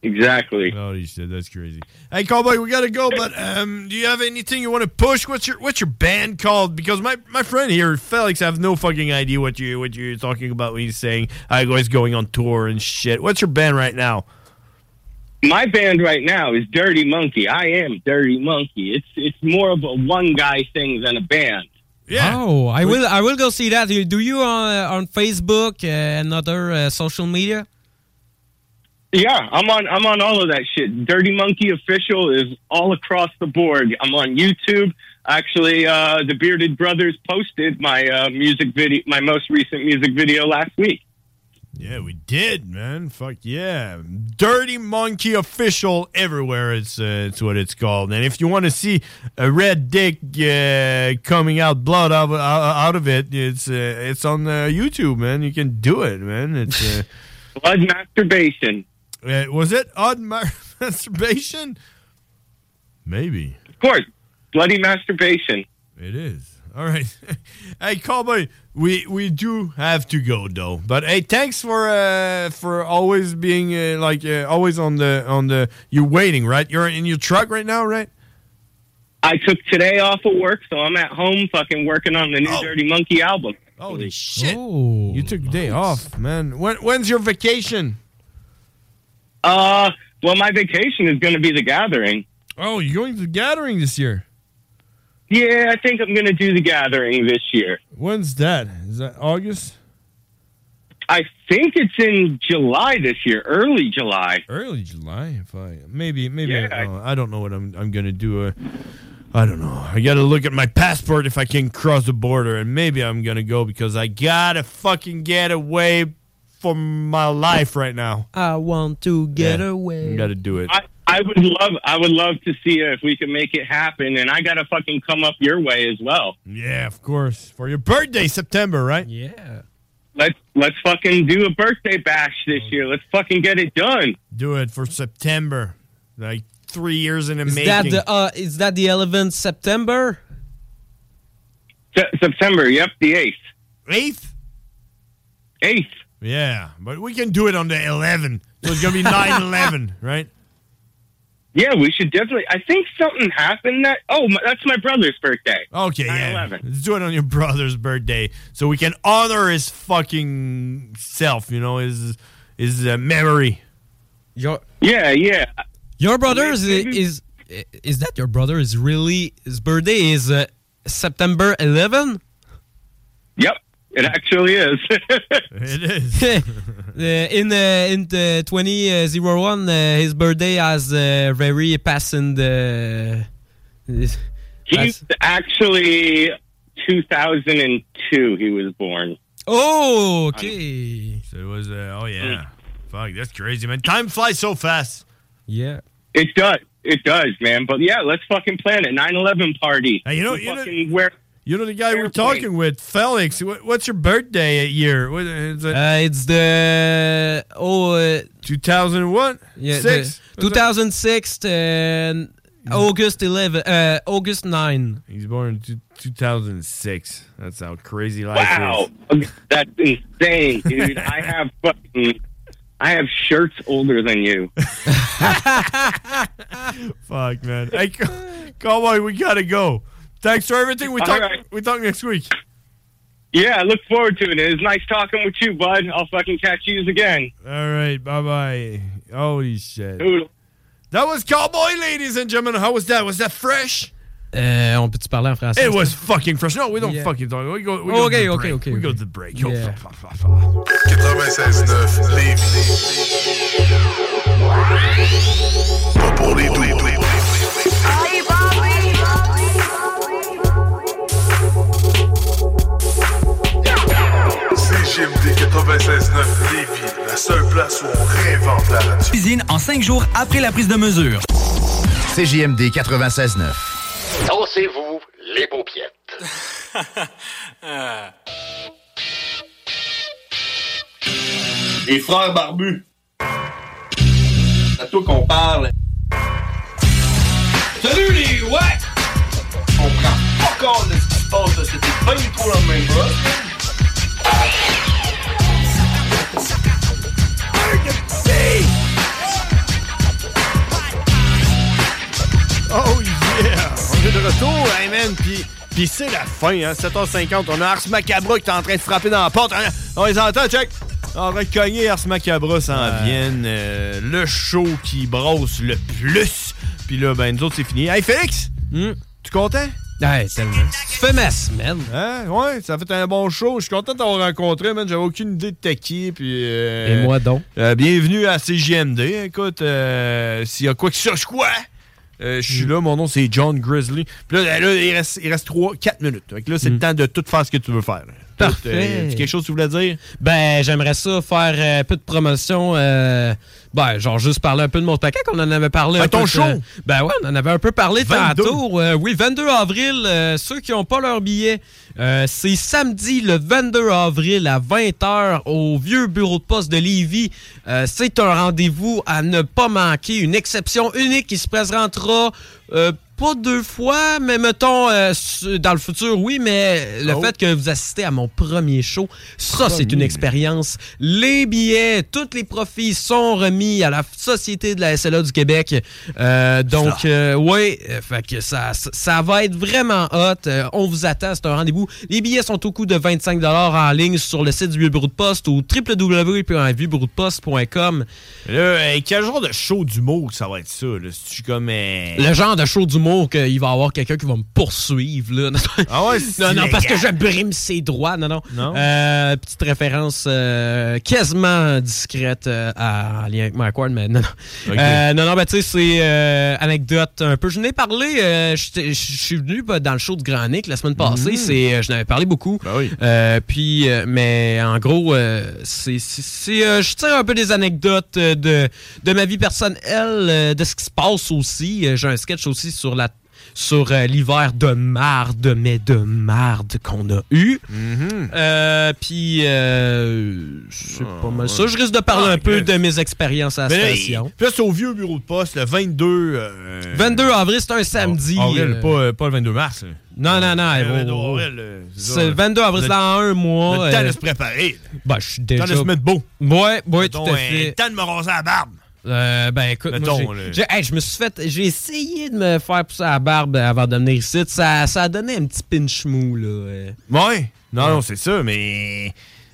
Exactly. Holy shit, that's crazy. Hey, cowboy, we gotta go. But um, do you have anything you want to push? What's your what's your band called? Because my, my friend here, Felix, I have no fucking idea what you what you're talking about when he's saying I was going on tour and shit. What's your band right now? My band right now is Dirty Monkey. I am Dirty Monkey. It's it's more of a one guy thing than a band. Yeah. Oh, I will. I will go see that. Do you on on Facebook uh, and other uh, social media? Yeah, I'm on I'm on all of that shit. Dirty Monkey official is all across the board. I'm on YouTube. Actually, uh, the Bearded Brothers posted my uh, music video, my most recent music video last week. Yeah, we did, man. Fuck yeah. Dirty Monkey Official everywhere. It's uh, it's what it's called. And if you want to see a red dick uh, coming out blood out, out of it, it's uh, it's on uh, YouTube, man. You can do it, man. It's uh, blood masturbation. Uh, was it odd mar- masturbation? Maybe. Of course, bloody masturbation. It is. All right. hey, cowboy, we we do have to go though. But hey, thanks for uh for always being uh, like uh, always on the on the you're waiting, right? You're in your truck right now, right? I took today off of work, so I'm at home fucking working on the new Dirty Monkey album. Holy shit. you took a day off, man. When when's your vacation? Uh, Well, my vacation is going to be the gathering. Oh, you're going to the gathering this year? Yeah, I think I'm going to do the gathering this year. When's that? Is that August? I think it's in July this year, early July. Early July, if I maybe maybe Yeah, I, I don't know what I'm I'm gonna do. Uh, I don't know. I got to look at my passport if I can cross the border, and maybe I'm gonna go because I gotta fucking get away from my life right now. I want to get Yeah. away. Got to do it. I, I would love, I would love to see if we can make it happen, and I got to fucking come up your way as well. Yeah, of course. For your birthday, September, right? Yeah. Let's let's fucking do a birthday bash this year. Let's fucking get it done. Do it for September. Like three years in the Is making. that the uh, is that the 11th September? Se- September, yep, the eighth. Eighth. Eighth. Yeah, but we can do it on the 11th. So it's gonna be 9/11, right? Yeah, we should definitely. I think something happened that. Oh, my, that's my brother's birthday. Okay, yeah. 9/11. Let's do it on your brother's birthday, so we can honor his fucking self. You know, his his uh, memory. Your yeah, yeah. Your brother is, is is that your brother is really his birthday is uh, September 11? Yep, it actually is. it is. Uh, in uh, in the 2001 uh, his birthday has uh, very passing the He's actually 2002. He was born. Oh, okay. So it was. Uh, oh yeah. Fuck, that's crazy, man. Time flies so fast. Yeah. It does. It does, man. But yeah, let's fucking plan it. 9/11 party. Hey, you know- We'll you know- fucking wear. You know the guy we're talking with, Felix. What, what's your birthday year? What, is it? Uh, it's the oh uh, 2001. yeah Six? the 2006 and August 11 uh, August 9 He's born in 2006. That's how crazy life Wow, is. that's insane, dude. I have fucking. I have shirts older than you. Fuck, man. Hey, c- cowboy, we gotta go. Thanks for everything. We All talk. right. We talk next week. Yeah, I look forward to it. It was nice talking with you, bud. I'll fucking catch you again. All right. Bye bye. Holy shit. Toodle. That was cowboy, ladies and gentlemen. How was that? Was that fresh? Euh, on peut-tu parler en français? It was fucking fresh. No, we don't Yeah. fucking talk. We go. We Oh, go to okay, the okay, break. okay, We okay. go to the break. Yo, Yeah. fa- fa- fa- fa. 96.9 Lévis. Pas pour les doux. CGMD 96.9 Lévis, la seule place où on réinvente la radio. Cuisine en cinq jours après la prise de mesure. CJMD 96.9. Dansez-vous les paupiètes. Les frères barbus. C'est à toi qu'on parle. Salut les ouais! On prend pas compte de ce qui se passe, là. C'était pas du tout la même chose. Oh yeah! On est de retour, hey man! Puis, puis c'est la fin, hein? 7h50. On a Ars Macabra qui est en train de frapper dans la porte. Hein? On les entend, check! On va cogner Ars Macabra s'en Ouais. viennent. euh, le show qui brosse le plus. Puis là, ben, nous autres, c'est fini. Hey, Félix! Tu content? Ouais, tellement. Tu fais ma semaine. Hein? Ouais, ça fait un bon show. Je suis content de t'avoir rencontré, man. J'avais aucune idée de t'es qui. Puis, euh, Et moi donc. euh, bienvenue à CJMD. Écoute, euh, s'il y a quoi que ce soit, quoi? Euh, je suis Mm. là, mon nom c'est John Grizzly. Puis là, là, il reste, il reste 3, 4 minutes. Que là, c'est le temps de tout faire ce que tu veux faire. Mm. Parfait. Euh, quelque chose que tu voulais dire? Ben, j'aimerais ça faire euh, un peu de promotion. euh, ben, genre juste parler un peu de mon paquet qu'on en avait parlé. Ah, un ton peu, show? euh, ben ouais, on en avait un peu parlé 22. tantôt. Euh, oui, 22 avril. euh, ceux qui n'ont pas leur billet, euh, c'est samedi le 22 avril à 20h au vieux bureau de poste de Lévis. Euh, c'est un rendez-vous à ne pas manquer. Une exception unique qui se présentera Euh, pas deux fois, mais mettons, euh, dans le futur, oui, mais le Oh. fait que vous assistez à mon premier show, ça, c'est une expérience. Les billets, tous les profits sont remis à la Société de la SLA du Québec. Euh, donc, oui, fait que ça, ça, va être vraiment hot. On vous attend, c'est un rendez-vous. Les billets sont au coût de 25 en ligne sur le site du Vieux Bureau de Poste ou www.vieuxbureaudeposte.com. Quel genre de show d'humour que ça va être ça? Là? Comme. Le genre de show d'humour qu'il va y avoir quelqu'un qui va me poursuivre. Là. Ah ouais, non, non, parce que je brime ses droits. Non, non. Non? Euh, petite référence euh, quasiment discrète euh, à- en lien avec Mike Ward, mais non, non. Non, non, ben, tu sais, c'est anecdote un peu. Je n'ai parlé, je suis venu bah, dans le show de Grand Nick la semaine passée. Mhm. C'est, je n'avais parlé beaucoup. Euh, puis, mais en gros, c'est, euh, je tire un peu des anecdotes de, de ma vie personnelle, de ce qui se passe aussi. J'ai un sketch aussi sur la sur euh, l'hiver de marde, mais de marde qu'on a eu. Mm-hmm. Euh, puis, euh, c'est pas mal ça. Je risque de parler Ah, un peu de mes expériences à la Mais station. Puis c'est au vieux bureau de poste, le 22. euh, 22 avril, c'est un samedi. avril, euh, pas, euh, pas le 22 mars. là. Non, non, non. Oh, 22 oh, oh. euh, c'est le 22 avril, c'est dans un mois. Le temps euh, de se préparer. Ben, je suis déjà. Le temps de se mettre beau. Ouais, ouais, tout à euh, fait. Le temps de me raser la barbe. Euh, ben écoute, moi, j'ai- là. j'ai- hey, je me suis fait, j'ai essayé de me faire pousser la barbe avant de venir ici. Ça, ça a donné un petit pinch mou là. euh. Ouais. Non, non, c'est ça, mais.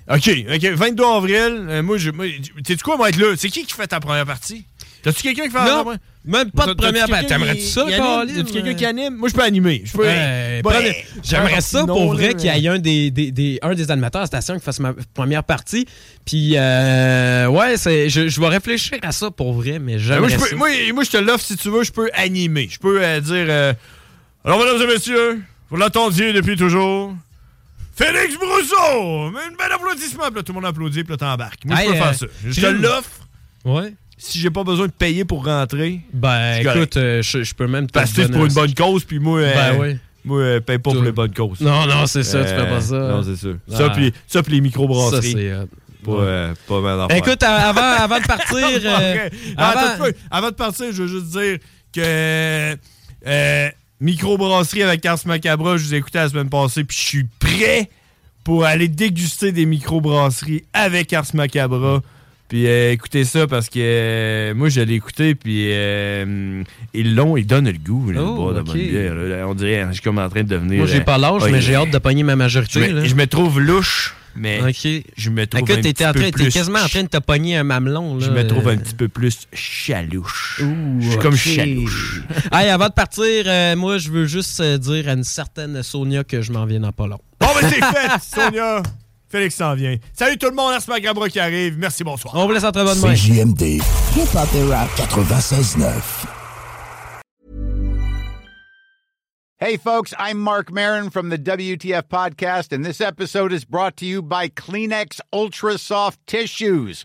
OK, OK. 22 avril, euh, moi, je. moi, Sais-tu quoi, moi, être là? C'est qui qui fait ta première partie? T'as-tu quelqu'un qui fait Non, même pas de première partie. T'aimerais-tu ça? T'as-tu quelqu'un qui anime? Moi, je peux animer. Je peux. Première- J'aimerais ça pour vrai qu'il y ait un des, des- des- un des animateurs à la station qui fasse ma première partie. Puis, euh, ouais, je, je vais réfléchir à ça pour vrai, mais Ben, j'aimerais moi, ça. moi, moi, je te l'offre si tu veux, je peux animer. Je peux euh, dire euh, Alors, mesdames et messieurs, vous l'attendiez depuis toujours. Félix Brousseau! Un bel applaudissement. Puis là, tout le monde applaudit, puis là, t'embarques. Moi, je peux euh, faire ça. Je te l'offre. Ouais. Si j'ai pas besoin de payer pour rentrer. Ben, écoute, euh, je, je peux même te Parce que c'est pour un- une bonne cause, puis moi, euh, Ben oui. moi euh, paye pas pour les bonnes causes. Non, non, c'est ça, tu fais pas ça. Non, c'est ça. Ah. Ça, puis ça, puis les microbrasseries. Ça, c'est. Pas, euh, pas mal d'affaires. Écoute, avant, avant de partir. Euh, avant- avant de partir, je veux juste dire que euh, microbrasserie avec Ars Macabra, je vous ai écouté la semaine passée, puis je suis prêt pour aller déguster des microbrasseries avec Ars Macabra. Puis euh, écoutez ça parce que euh, moi je l'ai écouté puis euh, ils l'ont, ils donnent le goût là, de Oh, de bonne bière. là. On dirait, je suis comme en train de devenir. Moi, j'ai euh, pas l'âge, ouais, mais j'ai hâte de pogner ma majorité. Je me, là. je me trouve louche, mais Ok. je me trouve Écoute, un t'étais petit en peu train, t'es quasiment en train de te pogner un mamelon. Là. je me trouve un petit peu plus chalouche. je suis comme chalouche. Hey, avant de partir, euh, moi, je veux juste dire à une certaine Sonia que je m'en viens dans pas long. Bon, ben c'est fait, Sonia. Félix s'en vient. Salut tout le monde, Ars Macabra qui arrive. Merci, bonsoir. On vous laisse en très bonne main. CJMD. Hip-hop et rap. 96.9. Hey, folks, I'm Mark Marin from the WTF Podcast, and this episode is brought to you by Kleenex Ultra Soft Tissues,